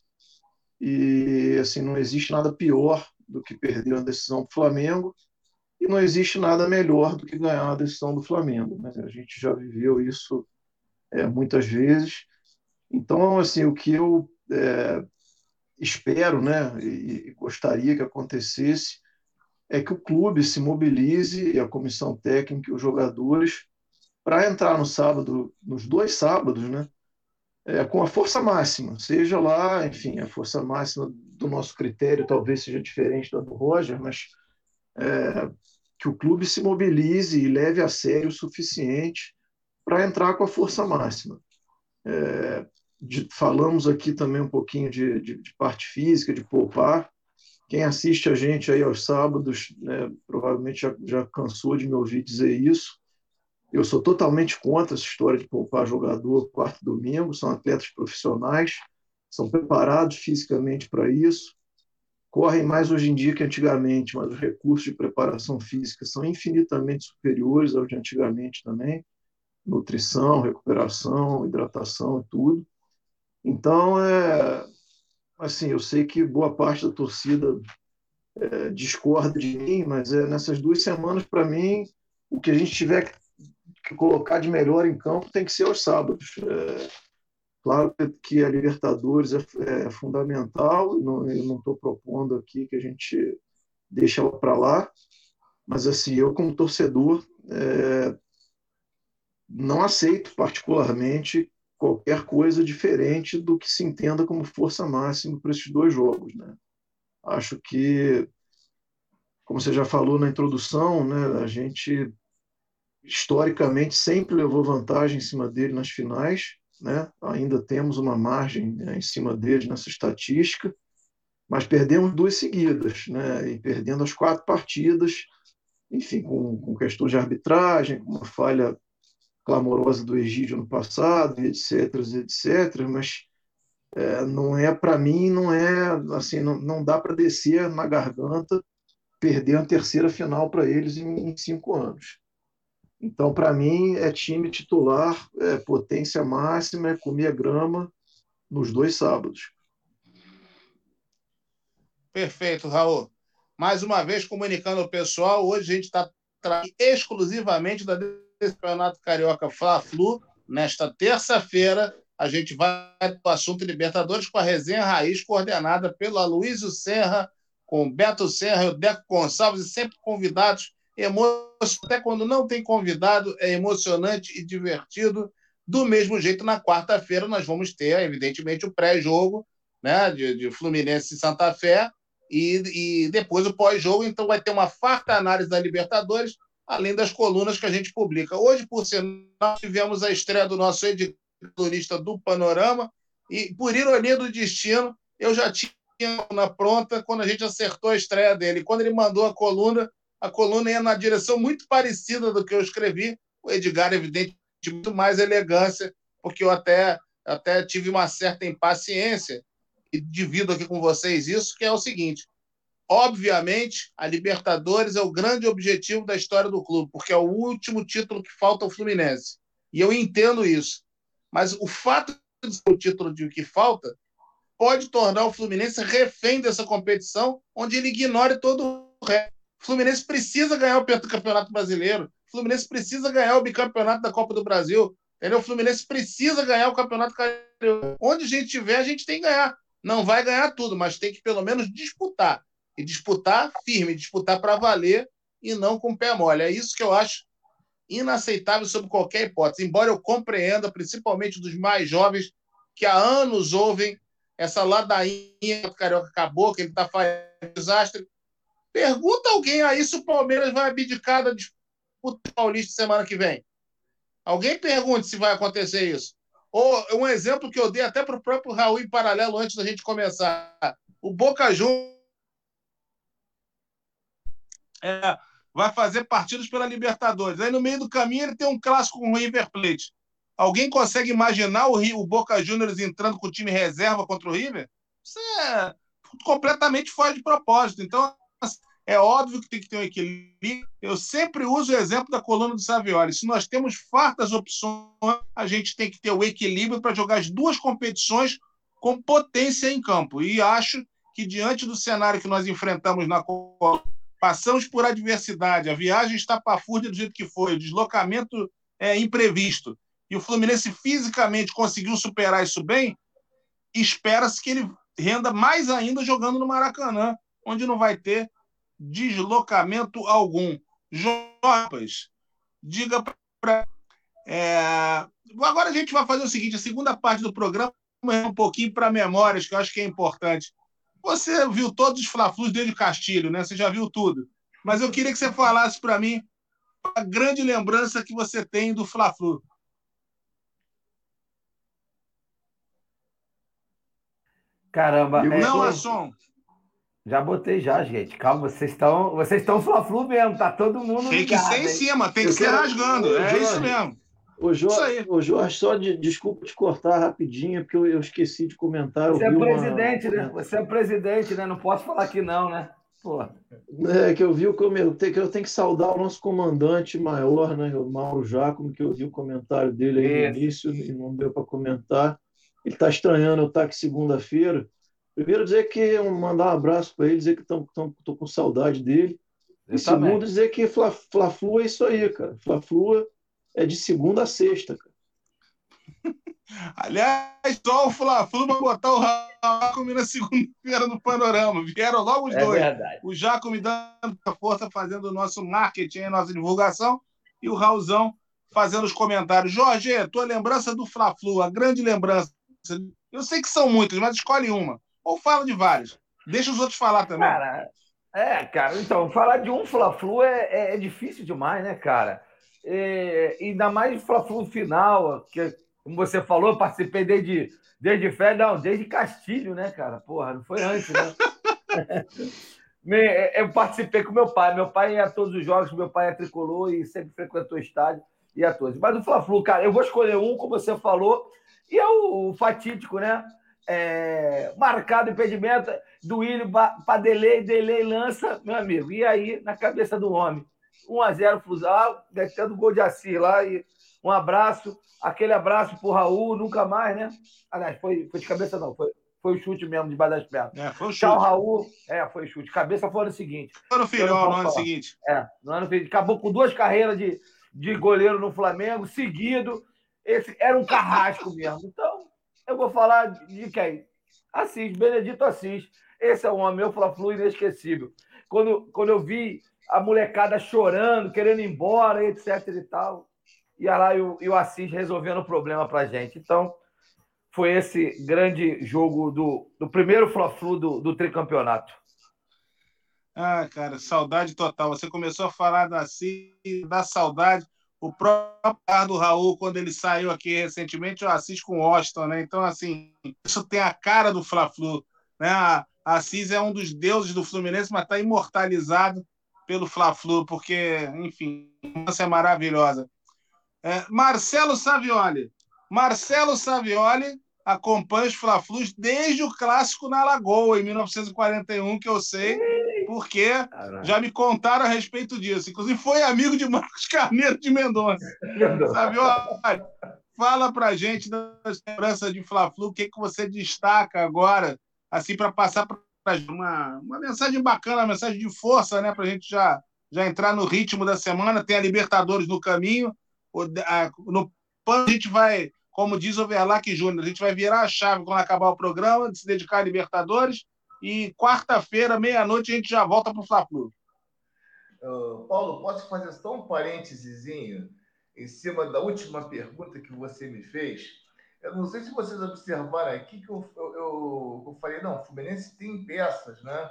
e assim não existe nada pior do que perder uma decisão para o Flamengo e não existe nada melhor do que ganhar a decisão do Flamengo. Né? A gente já viveu isso é, muitas vezes. Então, assim, o que eu é, espero né, e, e gostaria que acontecesse é que o clube se mobilize, e a comissão técnica e os jogadores, para entrar no sábado, nos dois sábados, né, é, com a força máxima, seja lá, enfim, a força máxima do nosso critério talvez seja diferente da do Roger, mas é, que o clube se mobilize e leve a sério o suficiente para entrar com a força máxima. É, de, falamos aqui também um pouquinho de, de, de, parte física, de poupar. Quem assiste a gente aí aos sábados, né, provavelmente já, já cansou de me ouvir dizer isso. Eu sou totalmente contra essa história de poupar jogador quarto e domingo. São atletas profissionais, são preparados fisicamente para isso correm mais hoje em dia que antigamente, mas os recursos de preparação física são infinitamente superiores aos de antigamente também. Nutrição, recuperação, hidratação e tudo. Então, é, assim, eu sei que boa parte da torcida é, discorda de mim, mas é, nessas duas semanas, para mim, o que a gente tiver que colocar de melhor em campo tem que ser aos sábados. É, Claro que a Libertadores é, é fundamental, não, eu não estou propondo aqui que a gente deixe ela para lá, mas assim, eu como torcedor é, não aceito particularmente qualquer coisa diferente do que se entenda como força máxima para esses dois jogos. Né? Acho que, como você já falou na introdução, né, a gente historicamente sempre levou vantagem em cima dele nas finais né? ainda temos uma margem né, em cima deles nessa estatística, mas perdemos duas seguidas, né? e perdendo as quatro partidas, enfim, com, com questões de arbitragem, com uma falha clamorosa do Egídio no passado, etc, etc, mas é, não é para mim, não é assim, não, não dá para descer na garganta perder a terceira final para eles em, em cinco anos. Então, para mim, é time titular, é potência máxima, é comer grama nos dois sábados. Perfeito, Raul. Mais uma vez, comunicando ao pessoal, hoje a gente está exclusivamente da Campeonato Carioca Fla-Flu, nesta terça-feira, a gente vai para o assunto Libertadores com a resenha raiz coordenada pelo Aloysio Serra, com Beto Serra e o Deco Gonçalves, e sempre convidados, até quando não tem convidado, é emocionante e divertido. Do mesmo jeito, na quarta-feira, nós vamos ter, evidentemente, o pré-jogo né, de, de Fluminense e Santa Fé, e, e depois o pós-jogo, então vai ter uma farta análise da Libertadores, além das colunas que a gente publica. Hoje, por sinal, tivemos a estreia do nosso editorista do Panorama, e por ironia do destino, eu já tinha na pronta quando a gente acertou a estreia dele. Quando ele mandou a coluna, a coluna ia na direção muito parecida do que eu escrevi. O Edgar, evidentemente, muito mais elegância, porque eu até, até tive uma certa impaciência e divido aqui com vocês isso, que é o seguinte: obviamente, a Libertadores é o grande objetivo da história do clube, porque é o último título que falta ao Fluminense. E eu entendo isso. Mas o fato de ser o título de que falta pode tornar o Fluminense refém dessa competição, onde ele ignore todo o resto. Fluminense precisa ganhar o Campeonato Brasileiro. Fluminense precisa ganhar o bicampeonato da Copa do Brasil. Entendeu? O Fluminense precisa ganhar o Campeonato Carioca. Onde a gente tiver, a gente tem que ganhar. Não vai ganhar tudo, mas tem que pelo menos disputar. E disputar firme, disputar para valer e não com pé mole. É isso que eu acho inaceitável sob qualquer hipótese. Embora eu compreenda, principalmente dos mais jovens, que há anos ouvem essa ladainha do Carioca acabou, que ele está fazendo desastre. Pergunta alguém aí se o Palmeiras vai abdicar da disputa paulista semana que vem. Alguém pergunte se vai acontecer isso. Ou um exemplo que eu dei até para o próprio Raul em paralelo antes da gente começar. O Boca Juniors é, vai fazer partidos pela Libertadores. Aí no meio do caminho ele tem um clássico com o River Plate. Alguém consegue imaginar o, o Boca Juniors entrando com o time reserva contra o River? Isso é completamente fora de propósito. Então, é óbvio que tem que ter um equilíbrio. Eu sempre uso o exemplo da coluna do Savioli. Se nós temos fartas opções, a gente tem que ter o equilíbrio para jogar as duas competições com potência em campo. E acho que, diante do cenário que nós enfrentamos na Copa, passamos por adversidade, a viagem está estapafúrdia do jeito que foi, o deslocamento é imprevisto, e o Fluminense fisicamente conseguiu superar isso bem, espera-se que ele renda mais ainda jogando no Maracanã, onde não vai ter deslocamento algum. Jopas, diga para. É... Agora a gente vai fazer o seguinte: a segunda parte do programa é um pouquinho para memórias, que eu acho que é importante. Você viu todos os Fla-Flus desde o Castilho, né? Você já viu tudo. Mas eu queria que você falasse para mim a grande lembrança que você tem do Fla-Flu. Caramba, é, não, Assom. Já botei já, gente. Calma, vocês estão, vocês estão fla-flu mesmo, tá todo mundo Tem que ser em cima, tem que eu ser quero... rasgando, Ô, é Jorge, isso mesmo. Ô Jorge, ô Jorge, só de, desculpa te cortar rapidinho, porque eu, eu esqueci de comentar. Você é presidente, uma... né? Você é presidente, né? Não posso falar que não, né? Pô. É que eu vi o comentário, que eu tenho que saudar o nosso comandante maior, né? O Mauro Jacomo, que eu vi o comentário dele aí no início e não deu para comentar. Ele está estranhando eu estar aqui segunda-feira. Primeiro, dizer que mandar um abraço para ele, dizer que estou com saudade dele. Eu e segundo, também. dizer que Fla-Flu é isso aí, cara. Fla-Flu é de segunda a sexta, cara. Aliás, só o Fla-Flu vai botar o Jacome na segunda-feira no panorama. Vieram logo os é dois. Verdade. O Jacome dando a força, fazendo o nosso marketing, a nossa divulgação, e o Raulzão fazendo os comentários. Jorge, tua lembrança do Fla-Flu, a grande lembrança. Eu sei que são muitas, mas escolhe uma. Ou fala de vários. Deixa os outros falar também. Cara, é, cara, então, falar de um Fla-Flu é, é, é, difícil demais, né, cara? É, ainda mais Fla-Flu final, que, como você falou, eu participei desde, desde fé, não, desde Castilho, né, cara? Porra, não foi antes, né? É, eu participei com meu pai. Meu pai ia a todos os jogos, meu pai é tricolor e sempre frequentou o estádio e a todos. Mas o Fla-Flu, cara, eu vou escolher um, como você falou, e é o, o fatídico, né? É, marcado impedimento do William para delay, delay lança, meu amigo. E aí, na cabeça do homem, 1x0 Fusal, metendo gol de Assis lá. E um abraço, aquele abraço pro Raul, nunca mais, né? Aliás, foi, foi de cabeça, não, foi, foi o chute mesmo, debaixo das pernas. É, foi o chute. Tchau, Raul. É, foi o chute. Cabeça foi no seguinte. Foi no final, no ano seguinte. É, no ano seguinte. Acabou com duas carreiras de, de goleiro no Flamengo, seguido. Esse era um carrasco mesmo. Então, eu vou falar de quem? Assis, Benedito Assis. Esse é um homem, meu Fla-Flu inesquecível. Quando, quando eu vi a molecada chorando, querendo ir embora, etc e tal, e lá e o, e o Assis resolvendo o problema para gente. Então, foi esse grande jogo do, do primeiro Fla-Flu do, do tricampeonato. Ah, cara, saudade total. Você começou a falar da Assis, da saudade. O próprio do Raul, quando ele saiu aqui recentemente, eu assisto com o Austin, né? Então, assim, isso tem a cara do Fla-Flu. Né? A Assis é um dos deuses do Fluminense, mas está imortalizado pelo Fla-Flu, porque, enfim, é maravilhosa. É, Marcelo Savioli. Marcelo Savioli acompanha os Fla-Flus desde o clássico na Lagoa, em 1941, que eu sei, porque já me contaram a respeito disso. Inclusive, foi amigo de Marcos Carneiro de Mendonça. Savioli, fala pra gente das lembranças de Fla-Flu, o que, que você destaca agora, assim, para passar para uma, uma mensagem bacana, uma mensagem de força, né, para a gente já, já entrar no ritmo da semana. Tem a Libertadores no caminho. No PAN, a gente vai como diz o Verlac Júnior, a gente vai virar a chave quando acabar o programa, de se dedicar a Libertadores, e quarta-feira, meia-noite, a gente já volta para o Fla-Flu. Uh, Paulo, posso fazer só um parênteses em cima da última pergunta que você me fez? Eu não sei se vocês observaram aqui que eu, eu, eu, eu falei, não, o Fluminense tem peças, né?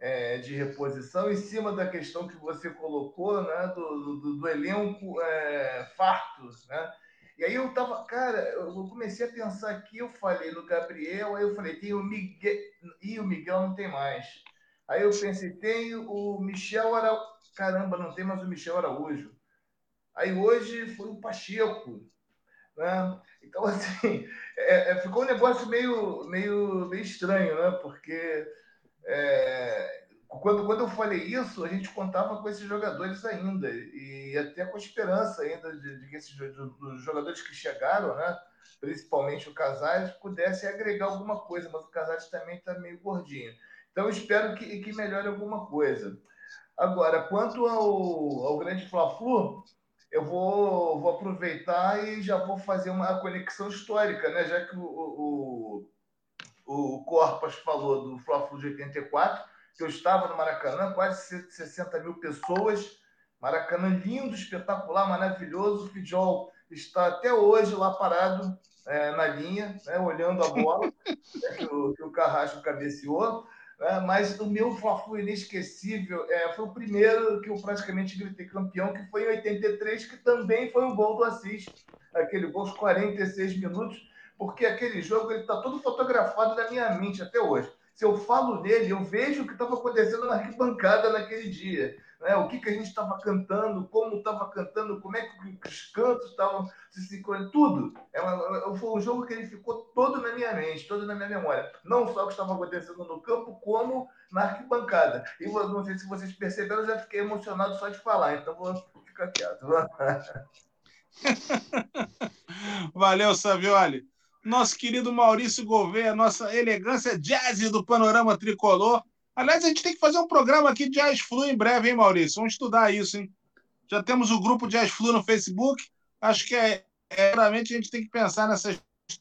É, de reposição em cima da questão que você colocou, né, do, do, do elenco é, farto, né? E aí eu tava, cara, eu comecei a pensar aqui, eu falei no Gabriel, aí eu falei, tem o Miguel, e o Miguel não tem mais. Aí eu pensei, tem o Michel Araújo, caramba, não tem mais o Michel Araújo. Aí hoje foi o Pacheco, né? Então, assim, é, é, ficou um negócio meio, meio, meio estranho, né? Porque é, quando, quando eu falei isso, a gente contava com esses jogadores ainda, e até com esperança ainda de, de que esses dos jogadores que chegaram, né, principalmente o Casares, pudessem agregar alguma coisa, mas o Casares também está meio gordinho. Então, espero que, que melhore alguma coisa. Agora, quanto ao, ao grande Fla-Flu, eu vou, vou aproveitar e já vou fazer uma conexão histórica, né? já que o, o, o Corpas falou do Fla-Flu de 84, que eu estava no Maracanã, quase 60 mil pessoas. Maracanã lindo, espetacular, maravilhoso. O Fidjol está até hoje lá parado é, na linha, né, olhando a bola né, que, o, que o Carrasco cabeceou. Né, mas o meu fla inesquecível é, foi o primeiro que eu praticamente gritei campeão, que foi em 83, que também foi o gol do Assis, aquele gol aos 46 minutos, porque aquele jogo ele está todo fotografado na minha mente até hoje se eu falo nele, eu vejo o que estava acontecendo na arquibancada naquele dia. Né? O que, que a gente estava cantando, como estava cantando, como é que os cantos estavam se sincronizando, tudo. É uma, é, foi um jogo que ele ficou todo na minha mente, todo na minha memória. Não só o que estava acontecendo no campo, como na arquibancada. E não sei se vocês perceberam, eu já fiquei emocionado só de falar, então vou ficar quieto. Valeu, Savioli nosso querido Maurício Gouveia, nossa elegância jazz do panorama tricolor. Aliás, a gente tem que fazer um programa aqui de Jazz Flu em breve, hein, Maurício? Vamos estudar isso, hein? Já temos o grupo Jazz Flu no Facebook. Acho que é, é realmente a gente tem que pensar nessa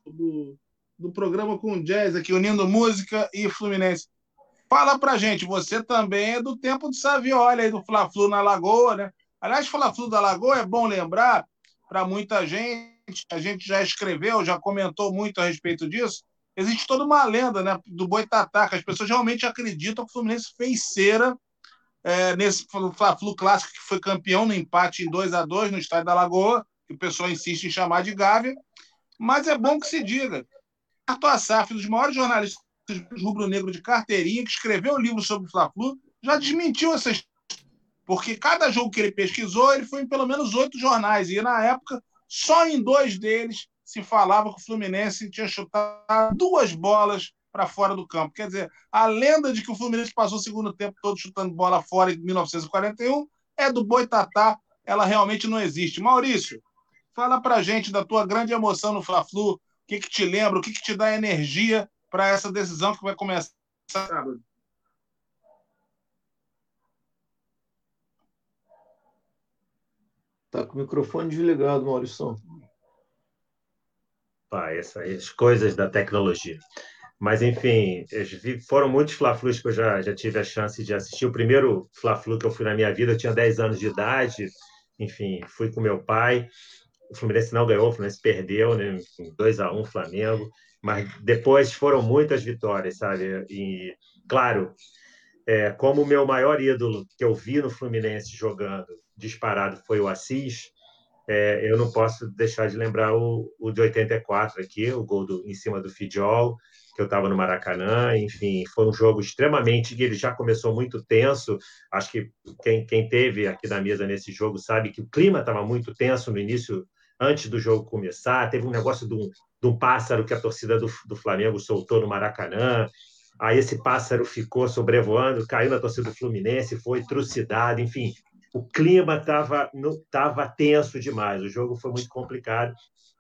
do, do programa com jazz aqui, unindo música e Fluminense. Fala pra gente, você também é do tempo do Saviola aí, do Fla-Flu na Lagoa, né? Aliás, Fla-Flu da Lagoa é bom lembrar para muita gente a gente já escreveu, já comentou muito a respeito disso, existe toda uma lenda né, do Boitatá, que as pessoas realmente acreditam que o Fluminense fez cera é, nesse Fla-Flu clássico que foi campeão no empate em 2 a 2 no estádio da Lagoa, que o pessoal insiste em chamar de Gávea, mas é bom que se diga. Arthur Assaf, um dos maiores jornalistas rubro-negro de carteirinha, que escreveu um livro sobre o Fla-Flu, já desmentiu essa história. Porque cada jogo que ele pesquisou, ele foi em pelo menos oito jornais. E na época, só em dois deles se falava que o Fluminense tinha chutado duas bolas para fora do campo. Quer dizer, a lenda de que o Fluminense passou o segundo tempo todo chutando bola fora em 1941 é do Boitatá, ela realmente não existe. Maurício, fala para gente da tua grande emoção no Fla-Flu, o que, que te lembra, o que, que te dá energia para essa decisão que vai começar sábado. Tá com o microfone desligado, Maurício. pá, essas coisas da tecnologia. Mas, enfim, foram muitos Fla-Flus que eu já, já tive a chance de assistir. O primeiro Fla-Flu que eu fui na minha vida, eu tinha 10 anos de idade, enfim, fui com meu pai. O Fluminense não ganhou, o Fluminense perdeu, né? 2 a 1 Flamengo. Mas depois foram muitas vitórias, sabe? E, claro, é, como o meu maior ídolo que eu vi no Fluminense jogando disparado foi o Assis, é, eu não posso deixar de lembrar o, o de 84 aqui, o gol do, em cima do Fidjol, que eu estava no Maracanã, enfim, foi um jogo extremamente, ele já começou muito tenso, acho que quem, quem teve aqui na mesa nesse jogo sabe que o clima estava muito tenso no início, antes do jogo começar, teve um negócio de um, de um pássaro que a torcida do, do Flamengo soltou no Maracanã, aí esse pássaro ficou sobrevoando, caiu na torcida do Fluminense, foi trucidado, enfim, o clima estava tava tenso demais, o jogo foi muito complicado.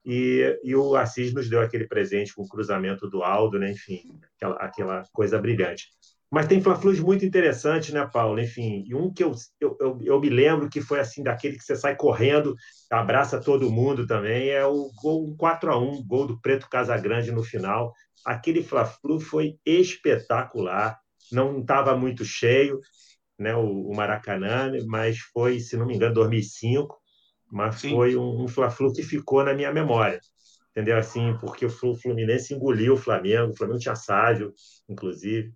E, e, o Assis nos deu aquele presente com o cruzamento do Aldo, né? enfim, aquela, aquela coisa brilhante. Mas tem fla muito interessantes, né, Paulo? Enfim, e um que eu, eu, eu, eu, me lembro que foi assim, daquele que você sai correndo, abraça todo mundo também, é o gol 4 a 1 gol do Preto Casagrande no final. Aquele fla foi espetacular, não estava muito cheio, né, o, o, Maracanã, mas foi, se não me engano, 2005, mas Sim. foi um, um Fla-Flu que ficou na minha memória, entendeu? Assim, porque o Fluminense engoliu o Flamengo, o Flamengo tinha Sávio, inclusive.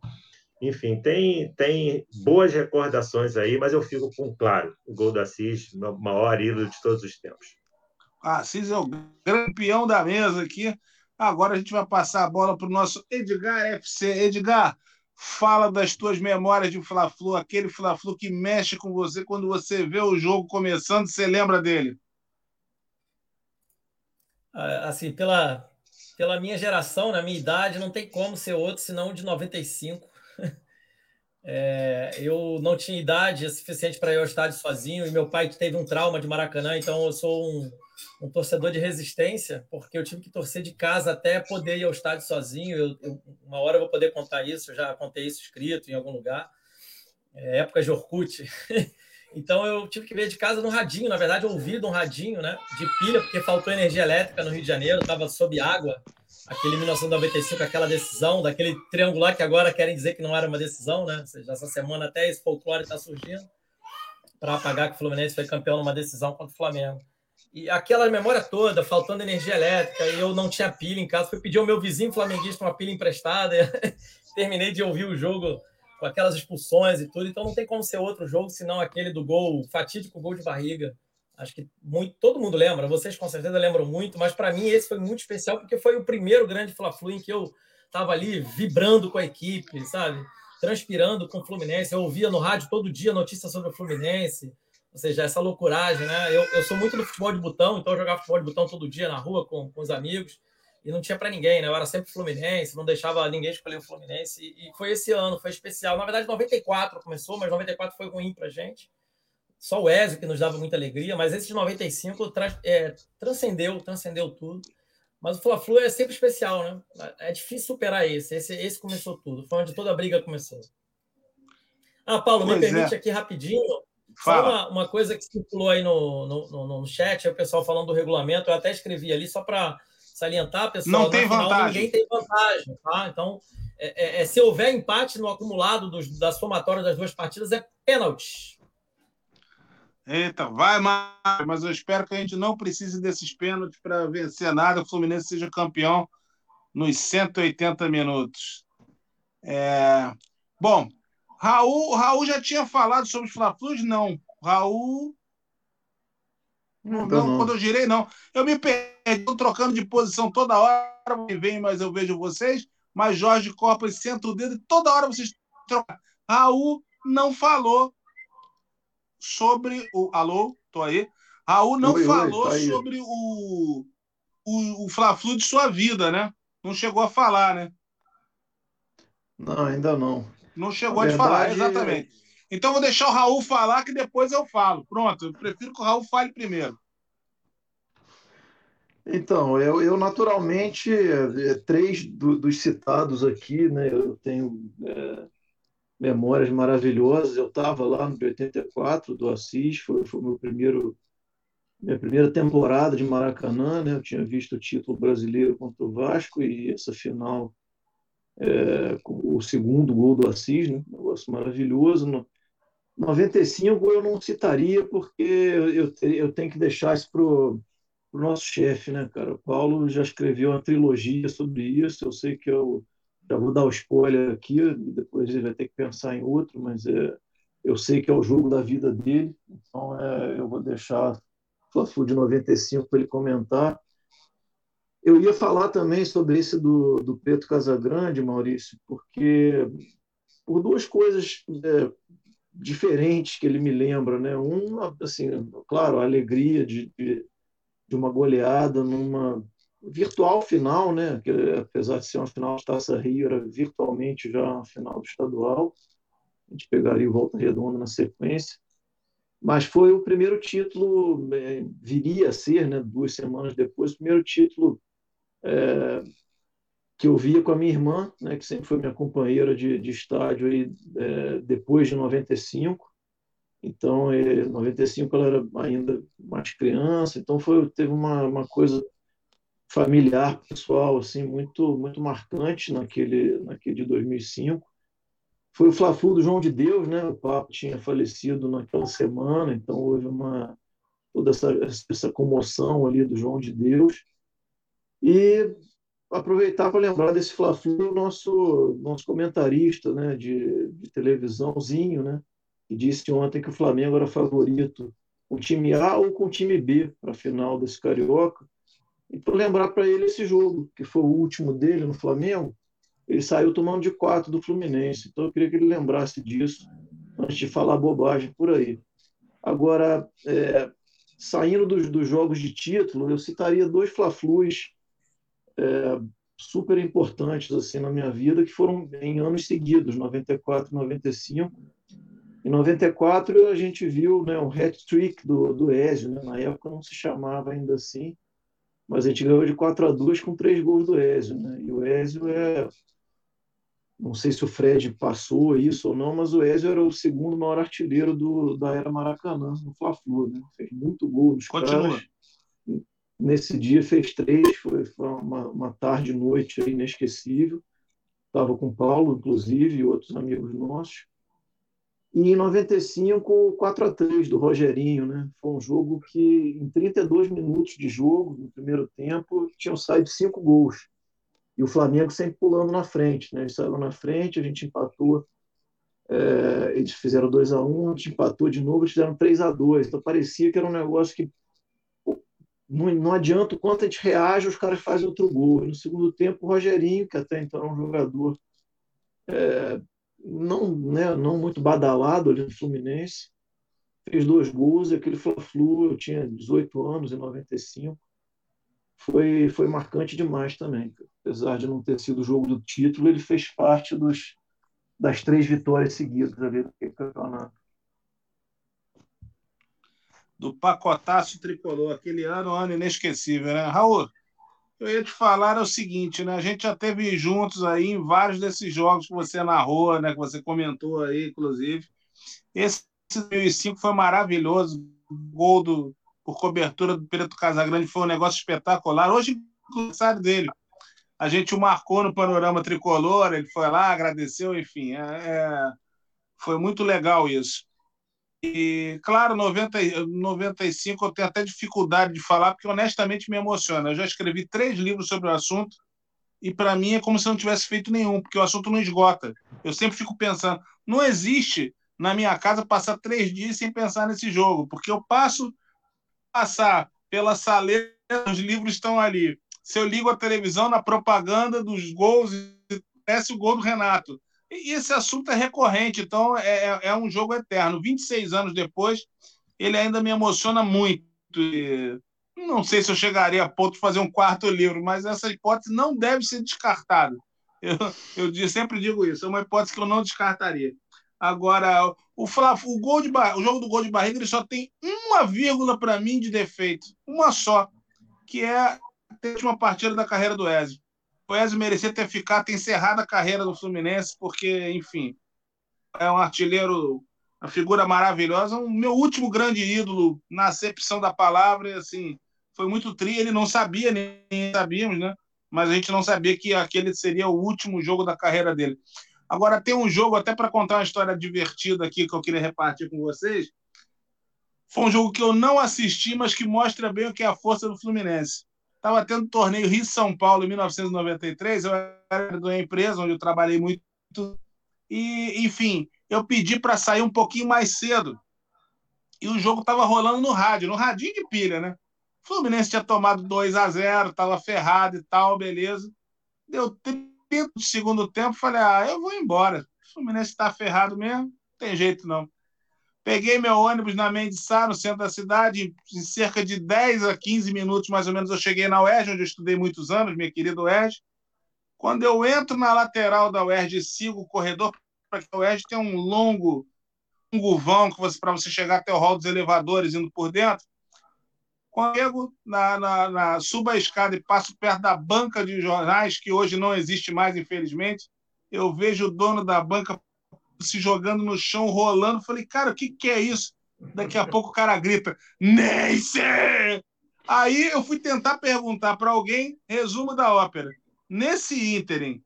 Enfim, tem, tem boas recordações aí, mas eu fico com, claro, o gol do Assis, o maior ídolo de todos os tempos. Assis é o campeão da mesa aqui. Agora a gente vai passar a bola para o nosso Edgar FC. Edgar, Fala das tuas memórias de Fla-Flu, aquele Fla-Flu que mexe com você quando você vê o jogo começando, você lembra dele? Ah, assim, pela, pela minha geração, na minha idade, não tem como ser outro senão de 95. É, eu não tinha idade suficiente para ir ao estádio sozinho e meu pai teve um trauma de Maracanã, então eu sou um, um torcedor de resistência, porque eu tive que torcer de casa até poder ir ao estádio sozinho. Eu, eu, uma hora eu vou poder contar isso, eu já contei isso escrito em algum lugar. É, época de Orkut. então eu tive que ver de casa no radinho, na verdade, ouvido um radinho, né? De pilha, porque faltou energia elétrica no Rio de Janeiro, estava sob água. Aquele 1995, aquela decisão, daquele triangular que agora querem dizer que não era uma decisão, né? Ou seja, essa semana até esse folclore está surgindo para apagar que o Fluminense foi campeão numa decisão contra o Flamengo. E aquela memória toda, faltando energia elétrica, e eu não tinha pilha em casa, fui pedir ao meu vizinho flamenguista uma pilha emprestada, terminei de ouvir o jogo com aquelas expulsões e tudo, então não tem como ser outro jogo senão aquele do gol, fatídico gol de barriga. Acho que muito, todo mundo lembra, vocês com certeza lembram muito, mas para mim esse foi muito especial porque foi o primeiro grande Fla-Flu em que eu estava ali vibrando com a equipe, sabe? Transpirando com o Fluminense. Eu ouvia no rádio todo dia notícias sobre o Fluminense. Ou seja, essa loucuragem, né? Eu, eu sou muito do futebol de botão, então eu jogava futebol de botão todo dia na rua com, com os amigos e não tinha para ninguém, né? Eu era sempre Fluminense, não deixava ninguém escolher o Fluminense. E, foi esse ano, foi especial. Na verdade, 94 começou, mas 94 foi ruim para gente. Só o Ezio que nos dava muita alegria, mas esse de 95 tra é, transcendeu, transcendeu tudo. Mas o Fla-Flu é sempre especial, né? É difícil superar esse. Esse, esse começou tudo. Foi onde toda a briga começou. Ah, Paulo, pois me permite é. aqui rapidinho só uma, uma, coisa que circulou aí no, no, no, chat, é o pessoal falando do regulamento, eu até escrevi ali só para salientar, pessoal. Não tem final, vantagem. Ninguém tem vantagem, tá? Então, é, é, é, se houver empate no acumulado dos, das somatórias das duas partidas, é pênalti. Eita, vai, mas eu espero que a gente não precise desses pênaltis para vencer nada, o Fluminense seja campeão nos 180 minutos. É... Bom, Raul, Raul já tinha falado sobre os Fla-Flus? Não. Raul. Não, não, quando eu girei, não. Eu me perdi, estou trocando de posição toda hora, vem, mas eu vejo vocês. Mas Jorge Copa senta o dedo e toda hora vocês trocam. Raul não falou sobre o. Alô? Tô aí. Raul não oi, falou oi, sobre o, o, o Fla-Flu de sua vida, né? Não chegou a falar, né? Não, ainda não. Não chegou a falar, exatamente. Então vou deixar o Raul falar que depois eu falo. Pronto, eu prefiro que o Raul fale primeiro. Então, eu, eu naturalmente, é, três do, dos citados aqui, né, eu tenho é, memórias maravilhosas. Eu estava lá no 84 do Assis, foi, foi meu primeiro minha primeira temporada de Maracanã, né? Eu tinha visto o título brasileiro contra o Vasco e essa final, é, o segundo gol do Assis, né? Um negócio maravilhoso. No 95 eu não citaria porque eu, eu tenho que deixar isso para o nosso chefe, né, cara? O Paulo já escreveu uma trilogia sobre isso. Eu sei que eu já vou dar o spoiler aqui, depois ele vai ter que pensar em outro, mas é, eu sei que é o jogo da vida dele, então é, eu vou deixar Fla-Flu de 95 para ele comentar. Eu ia falar também sobre esse do, do Pedro Casagrande, Maurício, porque por duas coisas é, diferentes que ele me lembra, né? Um, assim, claro, a alegria de, de, de uma goleada numa virtual final, né? Que, apesar de ser uma final de Taça Rio, era virtualmente já uma final estadual. A gente pegaria o Volta Redonda na sequência mas foi o primeiro título, é, viria a ser, né, duas semanas depois, o primeiro título é, que eu via com a minha irmã, né, que sempre foi minha companheira de, de estádio aí, é, depois de 95. Então, em 95 ela era ainda mais criança, então foi, teve uma, uma coisa familiar, pessoal, assim, muito, muito marcante naquele, naquele de 2005. Foi o Fla-Flu do João de Deus, né? O Papa tinha falecido naquela semana, então houve uma toda essa, essa comoção ali do João de Deus. E aproveitar para lembrar desse Fla-Flu, nosso nosso comentarista, né, de, de televisãozinho, né, que disse ontem que o Flamengo era favorito com o time A ou com o time B para a final desse carioca. E para lembrar para ele esse jogo, que foi o último dele no Flamengo, ele saiu tomando de quatro do Fluminense. Então eu queria que ele lembrasse disso antes de falar bobagem por aí. Agora, é, saindo dos, dos, jogos de título, eu citaria dois Fla-Flus é, super importantes assim na minha vida, que foram em anos seguidos, 94 e 95. Em 94 a gente viu né, um hat-trick do, do Ezio, né? na época não se chamava ainda assim, mas a gente ganhou de 4 a 2 com três gols do Ezio. Né? E o Ezio é não sei se o Fred passou isso ou não, mas o Ezio era o segundo maior artilheiro do, da era Maracanã, no Fla-Flu, né? Fez muito gol nos Continua. caras. Nesse dia fez três, foi, uma, uma tarde e noite inesquecível. Estava com o Paulo, inclusive, e outros amigos nossos. E em 95, 4 a 3 do Rogerinho, né? Foi um jogo que, em 32 minutos de jogo, no primeiro tempo, tinham saído cinco gols e o Flamengo sempre pulando na frente. Né? Eles saíram na frente, a gente empatou, é, eles fizeram 2 a 1 um, a gente empatou de novo, eles fizeram 3 a 2 Então parecia que era um negócio que não, não adianta o quanto a gente reage, os caras fazem outro gol. E no segundo tempo, o Rogerinho, que até então era um jogador é, não, né, não muito badalado ali no Fluminense, fez dois gols e aquele Fla-Flu, eu tinha 18 anos em 95, foi, foi marcante demais também. Apesar de não ter sido o jogo do título, ele fez parte dos, das três vitórias seguidas ali do campeonato. Do pacotaço tricolor, aquele ano, ano inesquecível, né? Raul, eu ia te falar o seguinte, né? A gente já teve juntos aí em vários desses jogos que você narrou, né? Que você comentou aí, inclusive. Esse 2005 foi maravilhoso. Gol do, por cobertura do Preto Casagrande, foi um negócio espetacular. Hoje, aniversário dele, a gente o marcou no panorama tricolor, ele foi lá, agradeceu, enfim, é, é, foi muito legal isso. E, claro, 90, 95 eu tenho até dificuldade de falar, porque honestamente me emociona. Eu já escrevi três livros sobre o assunto, e para mim é como se eu não tivesse feito nenhum, porque o assunto não esgota. Eu sempre fico pensando, não existe na minha casa passar três dias sem pensar nesse jogo, porque eu passo passar pela saleira, os livros estão ali. Se eu ligo a televisão, na propaganda dos gols, desce o gol do Renato. E esse assunto é recorrente, então é, é, é um jogo eterno. 26 anos depois, ele ainda me emociona muito. E não sei se eu chegaria a ponto de fazer um quarto livro, mas essa hipótese não deve ser descartada. Eu, eu sempre digo isso, é uma hipótese que eu não descartaria. Agora, o, o, gol de, o jogo do gol de barriga ele só tem uma vírgula para mim de defeito, uma só, que é a última partida da carreira do Ezio. Ezio merecia ter ficado, ter encerrado a carreira do Fluminense, porque, enfim, é um artilheiro uma figura maravilhosa, o meu último grande ídolo na acepção da palavra, assim, foi muito triste, ele não sabia, nem sabíamos, né? Mas a gente não sabia que aquele seria o último jogo da carreira dele. Agora tem um jogo, até para contar uma história divertida aqui que eu queria repartir com vocês. Foi um jogo que eu não assisti, mas que mostra bem o que é a força do Fluminense. Estava tendo torneio Rio-São Paulo em 1993, eu era da empresa onde eu trabalhei muito. E, enfim, eu pedi para sair um pouquinho mais cedo. E o jogo estava rolando no rádio, no radinho de pilha, né? O Fluminense tinha tomado 2 a 0 estava ferrado e tal, beleza. Deu 30 de segundo tempo, falei, ah, eu vou embora. O Fluminense está ferrado mesmo, não tem jeito não. Peguei meu ônibus na Mendissá, no centro da cidade, em cerca de 10 a 15 minutos, mais ou menos, eu cheguei na UERJ, onde eu estudei muitos anos, minha querida UERJ. Quando eu entro na lateral da UERJ e sigo o corredor para que o Oeste tem um longo, longo vão para você chegar até o hall dos elevadores indo por dentro. Quando eu chego na, na, na, subo a escada e passo perto da banca de jornais, que hoje não existe mais, infelizmente, eu vejo o dono da banca se jogando no chão, rolando. Falei, cara, o que, que é isso? Daqui a pouco o cara grita, Neisse! Aí eu fui tentar perguntar para alguém resumo da ópera. Nesse ínterim,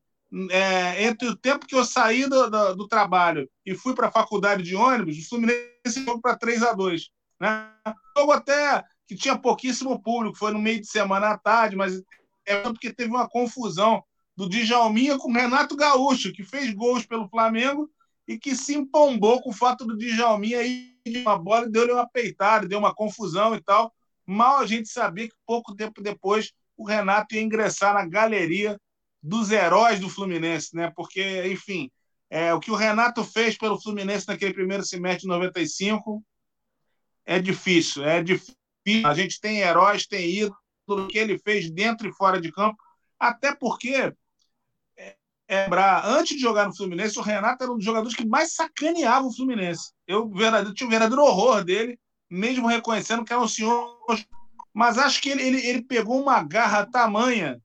é, entre o tempo que eu saí do, do, do trabalho e fui para a faculdade de ônibus, o Fluminense foi para 3 a 2 né? Jogo até que tinha pouquíssimo público, foi no meio de semana à tarde, mas é porque teve uma confusão do Djalminha com Renato Gaúcho, que fez gols pelo Flamengo e que se empombou com o fato do Djalminha ir de uma bola e deu-lhe uma peitada, deu uma confusão e tal. Mal a gente sabia que pouco tempo depois o Renato ia ingressar na galeria dos heróis do Fluminense, né? Porque, enfim, é, o que o Renato fez pelo Fluminense naquele primeiro semestre de 95 é difícil, é difícil. A gente tem heróis, tem ídolo que ele fez dentro e fora de campo, até porque é, é, antes de jogar no Fluminense, o Renato era um dos jogadores que mais sacaneava o Fluminense. Eu, eu tinha um verdadeiro horror dele, mesmo reconhecendo que era um senhor. Mas acho que ele, ele, ele pegou uma garra tamanha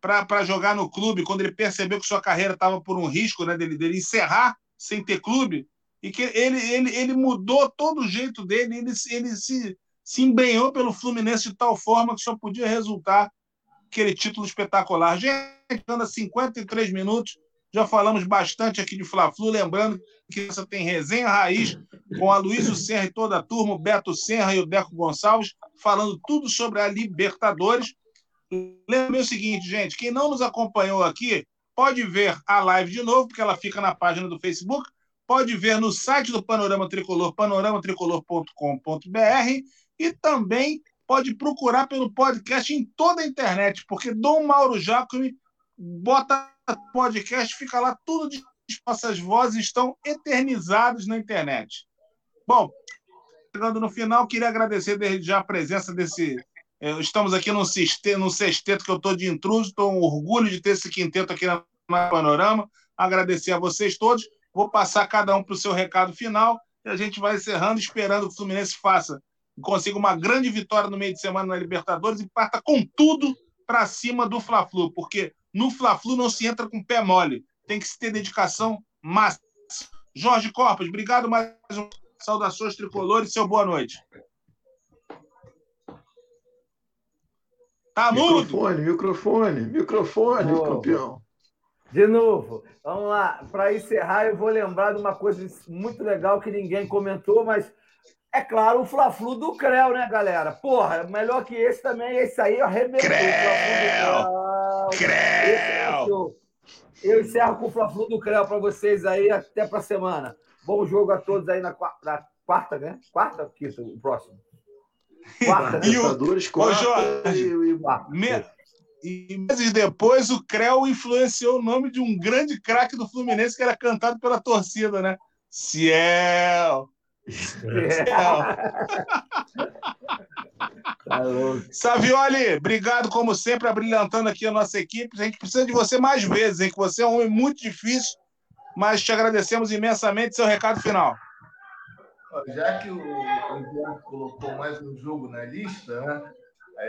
para jogar no clube, quando ele percebeu que sua carreira estava por um risco né, dele, dele encerrar sem ter clube, e que ele, ele, ele mudou todo o jeito dele, ele, ele se, se embrenhou pelo Fluminense de tal forma que só podia resultar aquele título espetacular. Gente, anda 53 minutos, já falamos bastante aqui de Fla-Flu, lembrando que essa tem resenha raiz com a Luísa Serra e toda a turma, o Beto Serra e o Deco Gonçalves, falando tudo sobre a Libertadores. Lembre o seguinte, gente, quem não nos acompanhou aqui, pode ver a live de novo, porque ela fica na página do Facebook, pode ver no site do Panorama Tricolor, panoramatricolor.com.br e também pode procurar pelo podcast em toda a internet, porque Dom Mauro Jacome bota podcast, fica lá tudo de nossas vozes estão eternizadas na internet. Bom, chegando no final, queria agradecer desde já a presença desse é, estamos aqui num, num sexteto que eu estou de intruso, estou orgulho de ter esse quinteto aqui na Panorama. Agradecer a vocês todos. Vou passar cada um para o seu recado final e a gente vai encerrando, esperando que o Fluminense faça, consiga uma grande vitória no meio de semana na Libertadores e parta com tudo para cima do Fla-Flu, porque no Fla-Flu não se entra com pé mole, tem que se ter dedicação máxima. Jorge Corpus, obrigado mais uma saudações tricolores, seu boa noite. Tá mudo? Microfone, microfone, microfone, campeão. De novo, vamos lá. Para encerrar, eu vou lembrar de uma coisa muito legal que ninguém comentou, mas é claro, o Fla-Flu do Creu, né, galera? Porra, melhor que esse também, esse aí arrebentou. Creu! Creu! Eu encerro com o Fla-Flu do Creu para vocês aí, até para semana. Bom jogo a todos aí na quarta, na quarta né? Quarta, quinta, o próximo. Quarta, né? E o, quarta, Jorge, e, me, e meses depois o Creu influenciou o nome de um grande craque do Fluminense que era cantado pela torcida, né? Ciel! Ciel! tá Savioli, obrigado como sempre, abrilhantando aqui a nossa equipe. A gente precisa de você mais vezes, hein? Que você é um homem muito difícil, mas te agradecemos imensamente. Seu recado final. Já que o Eduardo colocou mais um jogo na lista, né?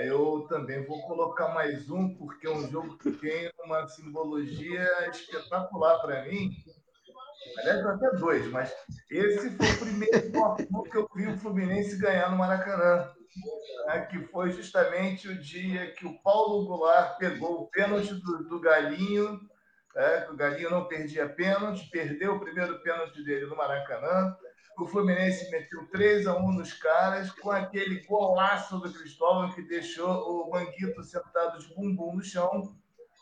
eu também vou colocar mais um, porque é um jogo que tem uma simbologia espetacular para mim, Aliás, até dois, mas esse foi o primeiro que eu vi o Fluminense ganhar no Maracanã. Né, que foi justamente o dia que o Paulo Goulart pegou o pênalti do, do Galinho, né, o Galinho não perdia pênalti, perdeu o primeiro pênalti dele no Maracanã. O Fluminense meteu 3 a 1 nos caras, com aquele golaço do Cristóvão que deixou o Manguito sentado de bumbum no chão.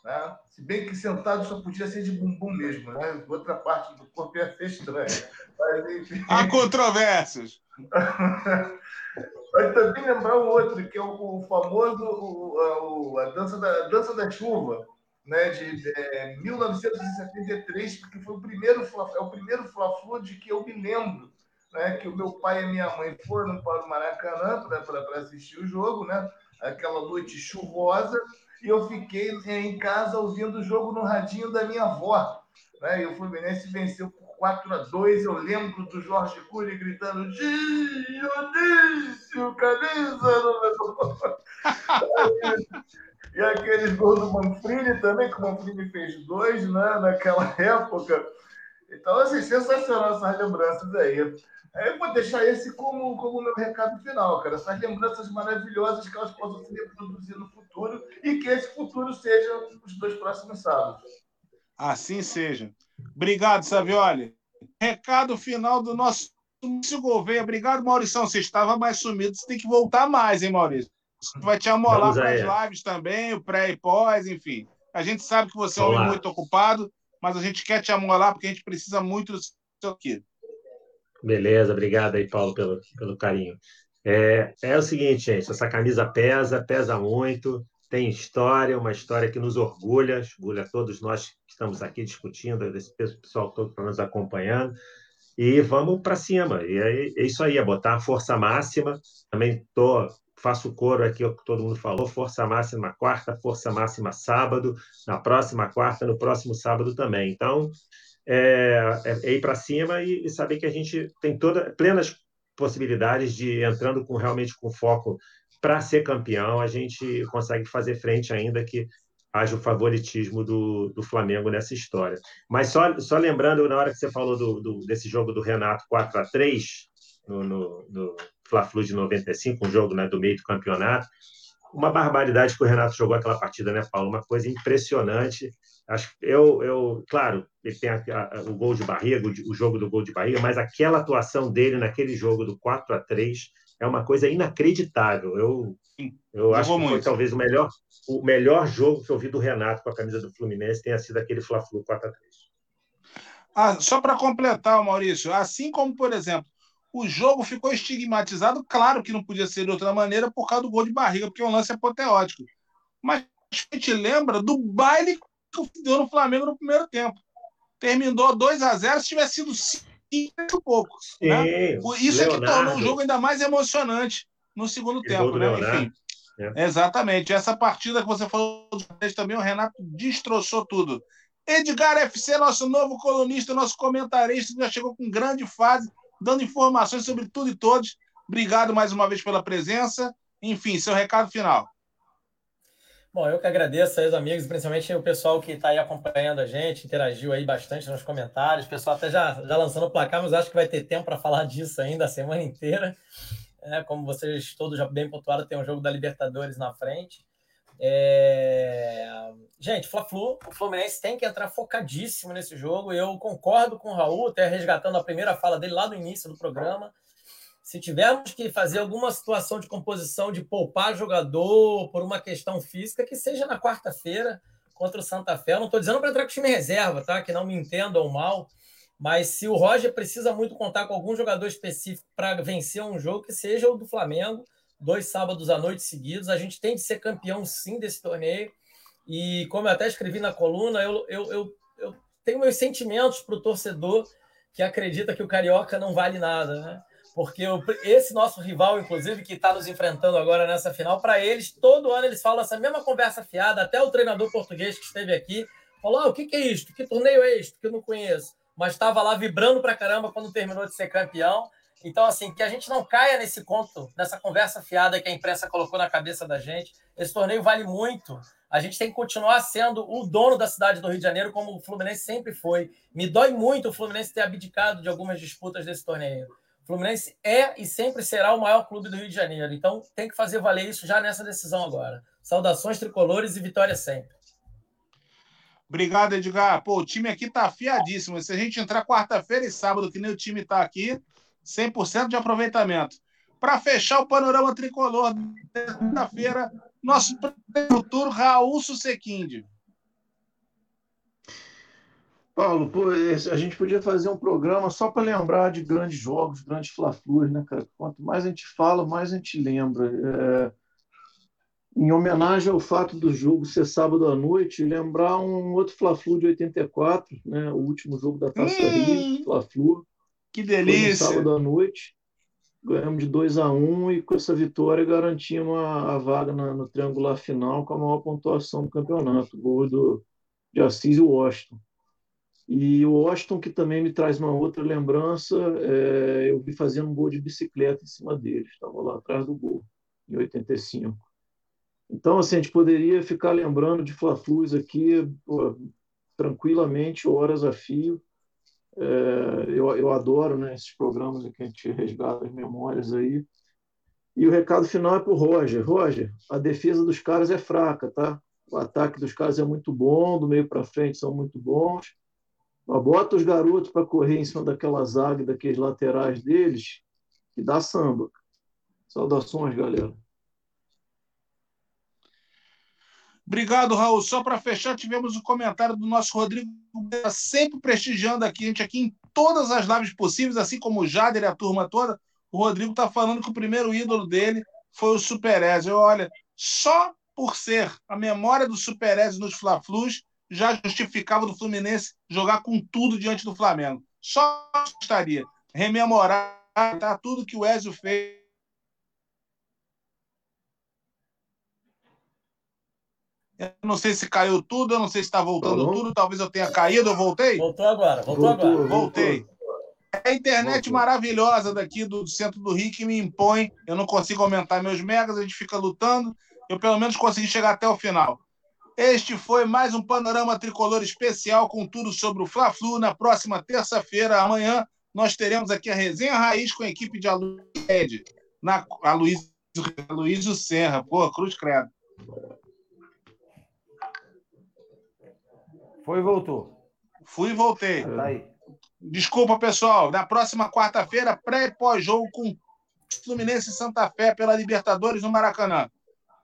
Né? Se bem que sentado só podia ser de bumbum mesmo, né? outra parte do corpo ia ser estranha. Mas, enfim... Há controvérsias. Mas também lembrar um outro, que é o, o famoso o, a, dança da, a dança da chuva, né, de é, 1973, que foi o primeiro é o primeiro fla de que eu me lembro, né, que o meu pai e minha mãe foram para o Maracanã para assistir o jogo, né, aquela noite chuvosa, e eu fiquei em casa ouvindo o jogo no radinho da minha avó, né, e o Fluminense venceu por 4 a 2 Eu lembro do Jorge Cury gritando: Dionísio, camisa número. e aqueles gols do Manfrini também, que o Manfrini fez dois né, naquela época. Então, assim, sensacional essas lembranças aí. Eu vou deixar esse como, como meu recado final, cara. Essas lembranças maravilhosas que elas possam se reproduzir no futuro e que esse futuro seja os dois próximos sábados. Assim seja. Obrigado, Savioli. Recado final do nosso Maurício Gouveia. Obrigado, Maurício. Você estava mais sumido, você tem que voltar mais, hein, Maurício? Você vai te amolar para as lives também, o pré e pós, enfim. A gente sabe que você é um homem muito ocupado, mas a gente quer te amolar porque a gente precisa muito do seu aqui. Beleza, obrigado aí, Paulo, pelo, pelo carinho. É, é o seguinte, gente, essa camisa pesa, pesa muito tem história, uma história que nos orgulha, orgulha todos nós que estamos aqui discutindo, esse pessoal todo que está nos acompanhando. E vamos para cima. E é, é, isso aí, é botar a força máxima. Também tô, faço coro aqui, o que todo mundo falou: força máxima quarta, força máxima sábado, na próxima quarta, no próximo sábado também. Então, é, é, é ir para cima e, e, saber que a gente tem toda, plenas possibilidades de entrando com realmente com foco para ser campeão, a gente consegue fazer frente ainda que haja o favoritismo do, do Flamengo nessa história. Mas só, só lembrando, na hora que você falou do, do desse jogo do Renato 4 a 3 no, no, no Fla-Flu de 95, um jogo né, do meio do campeonato, uma barbaridade que o Renato jogou aquela partida, né, Paulo? Uma coisa impressionante. Acho eu, eu claro, ele tem a, a, o gol de barriga, o, o jogo do gol de barriga, mas aquela atuação dele naquele jogo do 4 a 3 é uma coisa inacreditável. Eu, eu acho que foi muito. talvez o melhor, o melhor jogo que eu vi do Renato com a camisa do Fluminense tenha sido aquele Fla-Flu 4x3. Ah, só para completar, Maurício, assim como, por exemplo, o jogo ficou estigmatizado, claro que não podia ser de outra maneira por causa do gol de barriga, porque o lance é apoteótico. Mas a gente lembra do baile deu no Flamengo no primeiro tempo. Terminou 2 a 0 se tivesse sido muito pouco. Sim, né? Isso Leonardo. é que tornou o jogo ainda mais emocionante no segundo tempo, né? Enfim. É. Exatamente. Essa partida que você falou também, o Renato destroçou tudo. Edgar FC, nosso novo colunista, nosso comentarista, já chegou com grande fase, dando informações sobre tudo e todos. Obrigado mais uma vez pela presença. Enfim, seu recado final. Bom, eu que agradeço aí os amigos, principalmente o pessoal que está aí acompanhando a gente, interagiu aí bastante nos comentários, o pessoal até já, já lançando o placar, mas acho que vai ter tempo para falar disso ainda a semana inteira. É, como vocês todos já bem pontuaram, tem um jogo da Libertadores na frente. É... Gente, Fla-Flu, o Fluminense tem que entrar focadíssimo nesse jogo. Eu concordo com o Raul, até resgatando a primeira fala dele lá no início do programa se tivermos que fazer alguma situação de composição de poupar jogador por uma questão física, que seja na quarta-feira contra o Santa Fé. Eu não estou dizendo para entrar com time reserva, tá? Que não me entendam mal. Mas se o Roger precisa muito contar com algum jogador específico para vencer um jogo, que seja o do Flamengo, dois sábados à noite seguidos. A gente tem de ser campeão sim desse torneio. E como eu até escrevi na coluna, eu, eu, eu, eu tenho meus sentimentos para o torcedor que acredita que o Carioca não vale nada, né? Porque esse nosso rival, inclusive, que está nos enfrentando agora nessa final, para eles, todo ano eles falam essa mesma conversa fiada, até o treinador português que esteve aqui falou: ah, o que, que é isto? Que torneio é este? Que eu não conheço. Mas estava lá vibrando para caramba quando terminou de ser campeão. Então, assim, que a gente não caia nesse conto, nessa conversa fiada que a imprensa colocou na cabeça da gente. Esse torneio vale muito. a gente tem que continuar sendo o dono da cidade do Rio de Janeiro, como o Fluminense sempre foi. Me dói muito o Fluminense ter abdicado de algumas disputas desse torneio. Fluminense é e sempre será o maior clube do Rio de Janeiro. Então tem que fazer valer isso já nessa decisão agora. Saudações tricolores e vitória sempre. Obrigado, Edgar. Pô, o time aqui tá afiadíssimo. Se a gente entrar quarta-feira e sábado, que nem o time tá aqui, 100% de aproveitamento. Para fechar o panorama tricolor, segunda-feira, nosso futuro Raul Susequinde. Paulo, pô, a gente podia fazer um programa só para lembrar de grandes jogos, grandes fla né, cara? Quanto mais a gente fala, mais a gente lembra. É... Em homenagem ao fato do jogo ser sábado à noite, lembrar um outro Fla-Flu de 84, né? O último jogo da Taça hum, Rio, Fla-Flu. Que delícia! sábado à noite ganhamos de 2 a 1 um, e com essa vitória garantimos a, a vaga na, no triangular final com a maior pontuação do campeonato, gol do, de Assis e Washington. E o Washington, que também me traz uma outra lembrança, é, eu vi fazendo um gol de bicicleta em cima dele, estava lá atrás do gol, em 85. Então, assim, a gente poderia ficar lembrando de Fla-Flus aqui pô, tranquilamente, horas a fio, é, eu, eu adoro né, esses programas que a gente resgata as memórias aí. E o recado final é para o Roger. Roger, a defesa dos caras é fraca, tá? O ataque dos caras é muito bom, do meio para frente são muito bons. Bota os garotos para correr em cima daquela zaga, daqueles laterais deles, que dá samba. Saudações, galera. Obrigado, Raul. Só para fechar, tivemos o um comentário do nosso Rodrigo, sempre prestigiando aqui, a gente aqui em todas as lives possíveis, assim como o Jader e a turma toda. O Rodrigo está falando que o primeiro ídolo dele foi o Superez. Olha, só por ser a memória do Superez nos Fla-Flus, já justificava do Fluminense jogar com tudo diante do Flamengo. Só estaria rememorar tá, tudo que o Ezio fez Eu não sei se caiu tudo, eu não sei se está voltando tudo, talvez eu tenha caído, eu voltei? Voltou agora, voltou, voltou agora. Voltei. É a internet voltou. maravilhosa daqui do centro do Rio que me impõe. Eu não consigo aumentar meus megas, a gente fica lutando. Eu pelo menos consegui chegar até o final. Este foi mais um panorama tricolor especial com tudo sobre o Fla-Flu. Na próxima terça-feira, amanhã, nós teremos aqui a resenha raiz com a equipe de Aloysio na Aloysio Serra. Pô, cruz credo. Foi e voltou. Fui e voltei. Tá aí. Desculpa, pessoal. Na próxima quarta-feira, pré e pós-jogo com Fluminense e Santa Fé pela Libertadores no Maracanã.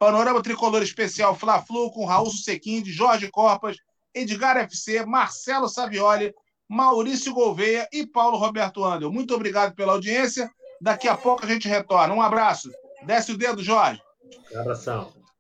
Panorama Tricolor Especial Fla-Flu com Raul Sequinde, Jorge Corpas, Edgar FC, Marcelo Savioli, Maurício Gouveia e Paulo Roberto Andel. Muito obrigado pela audiência. Daqui a pouco a gente retorna. Um abraço. Desce o dedo, Jorge. Um abração.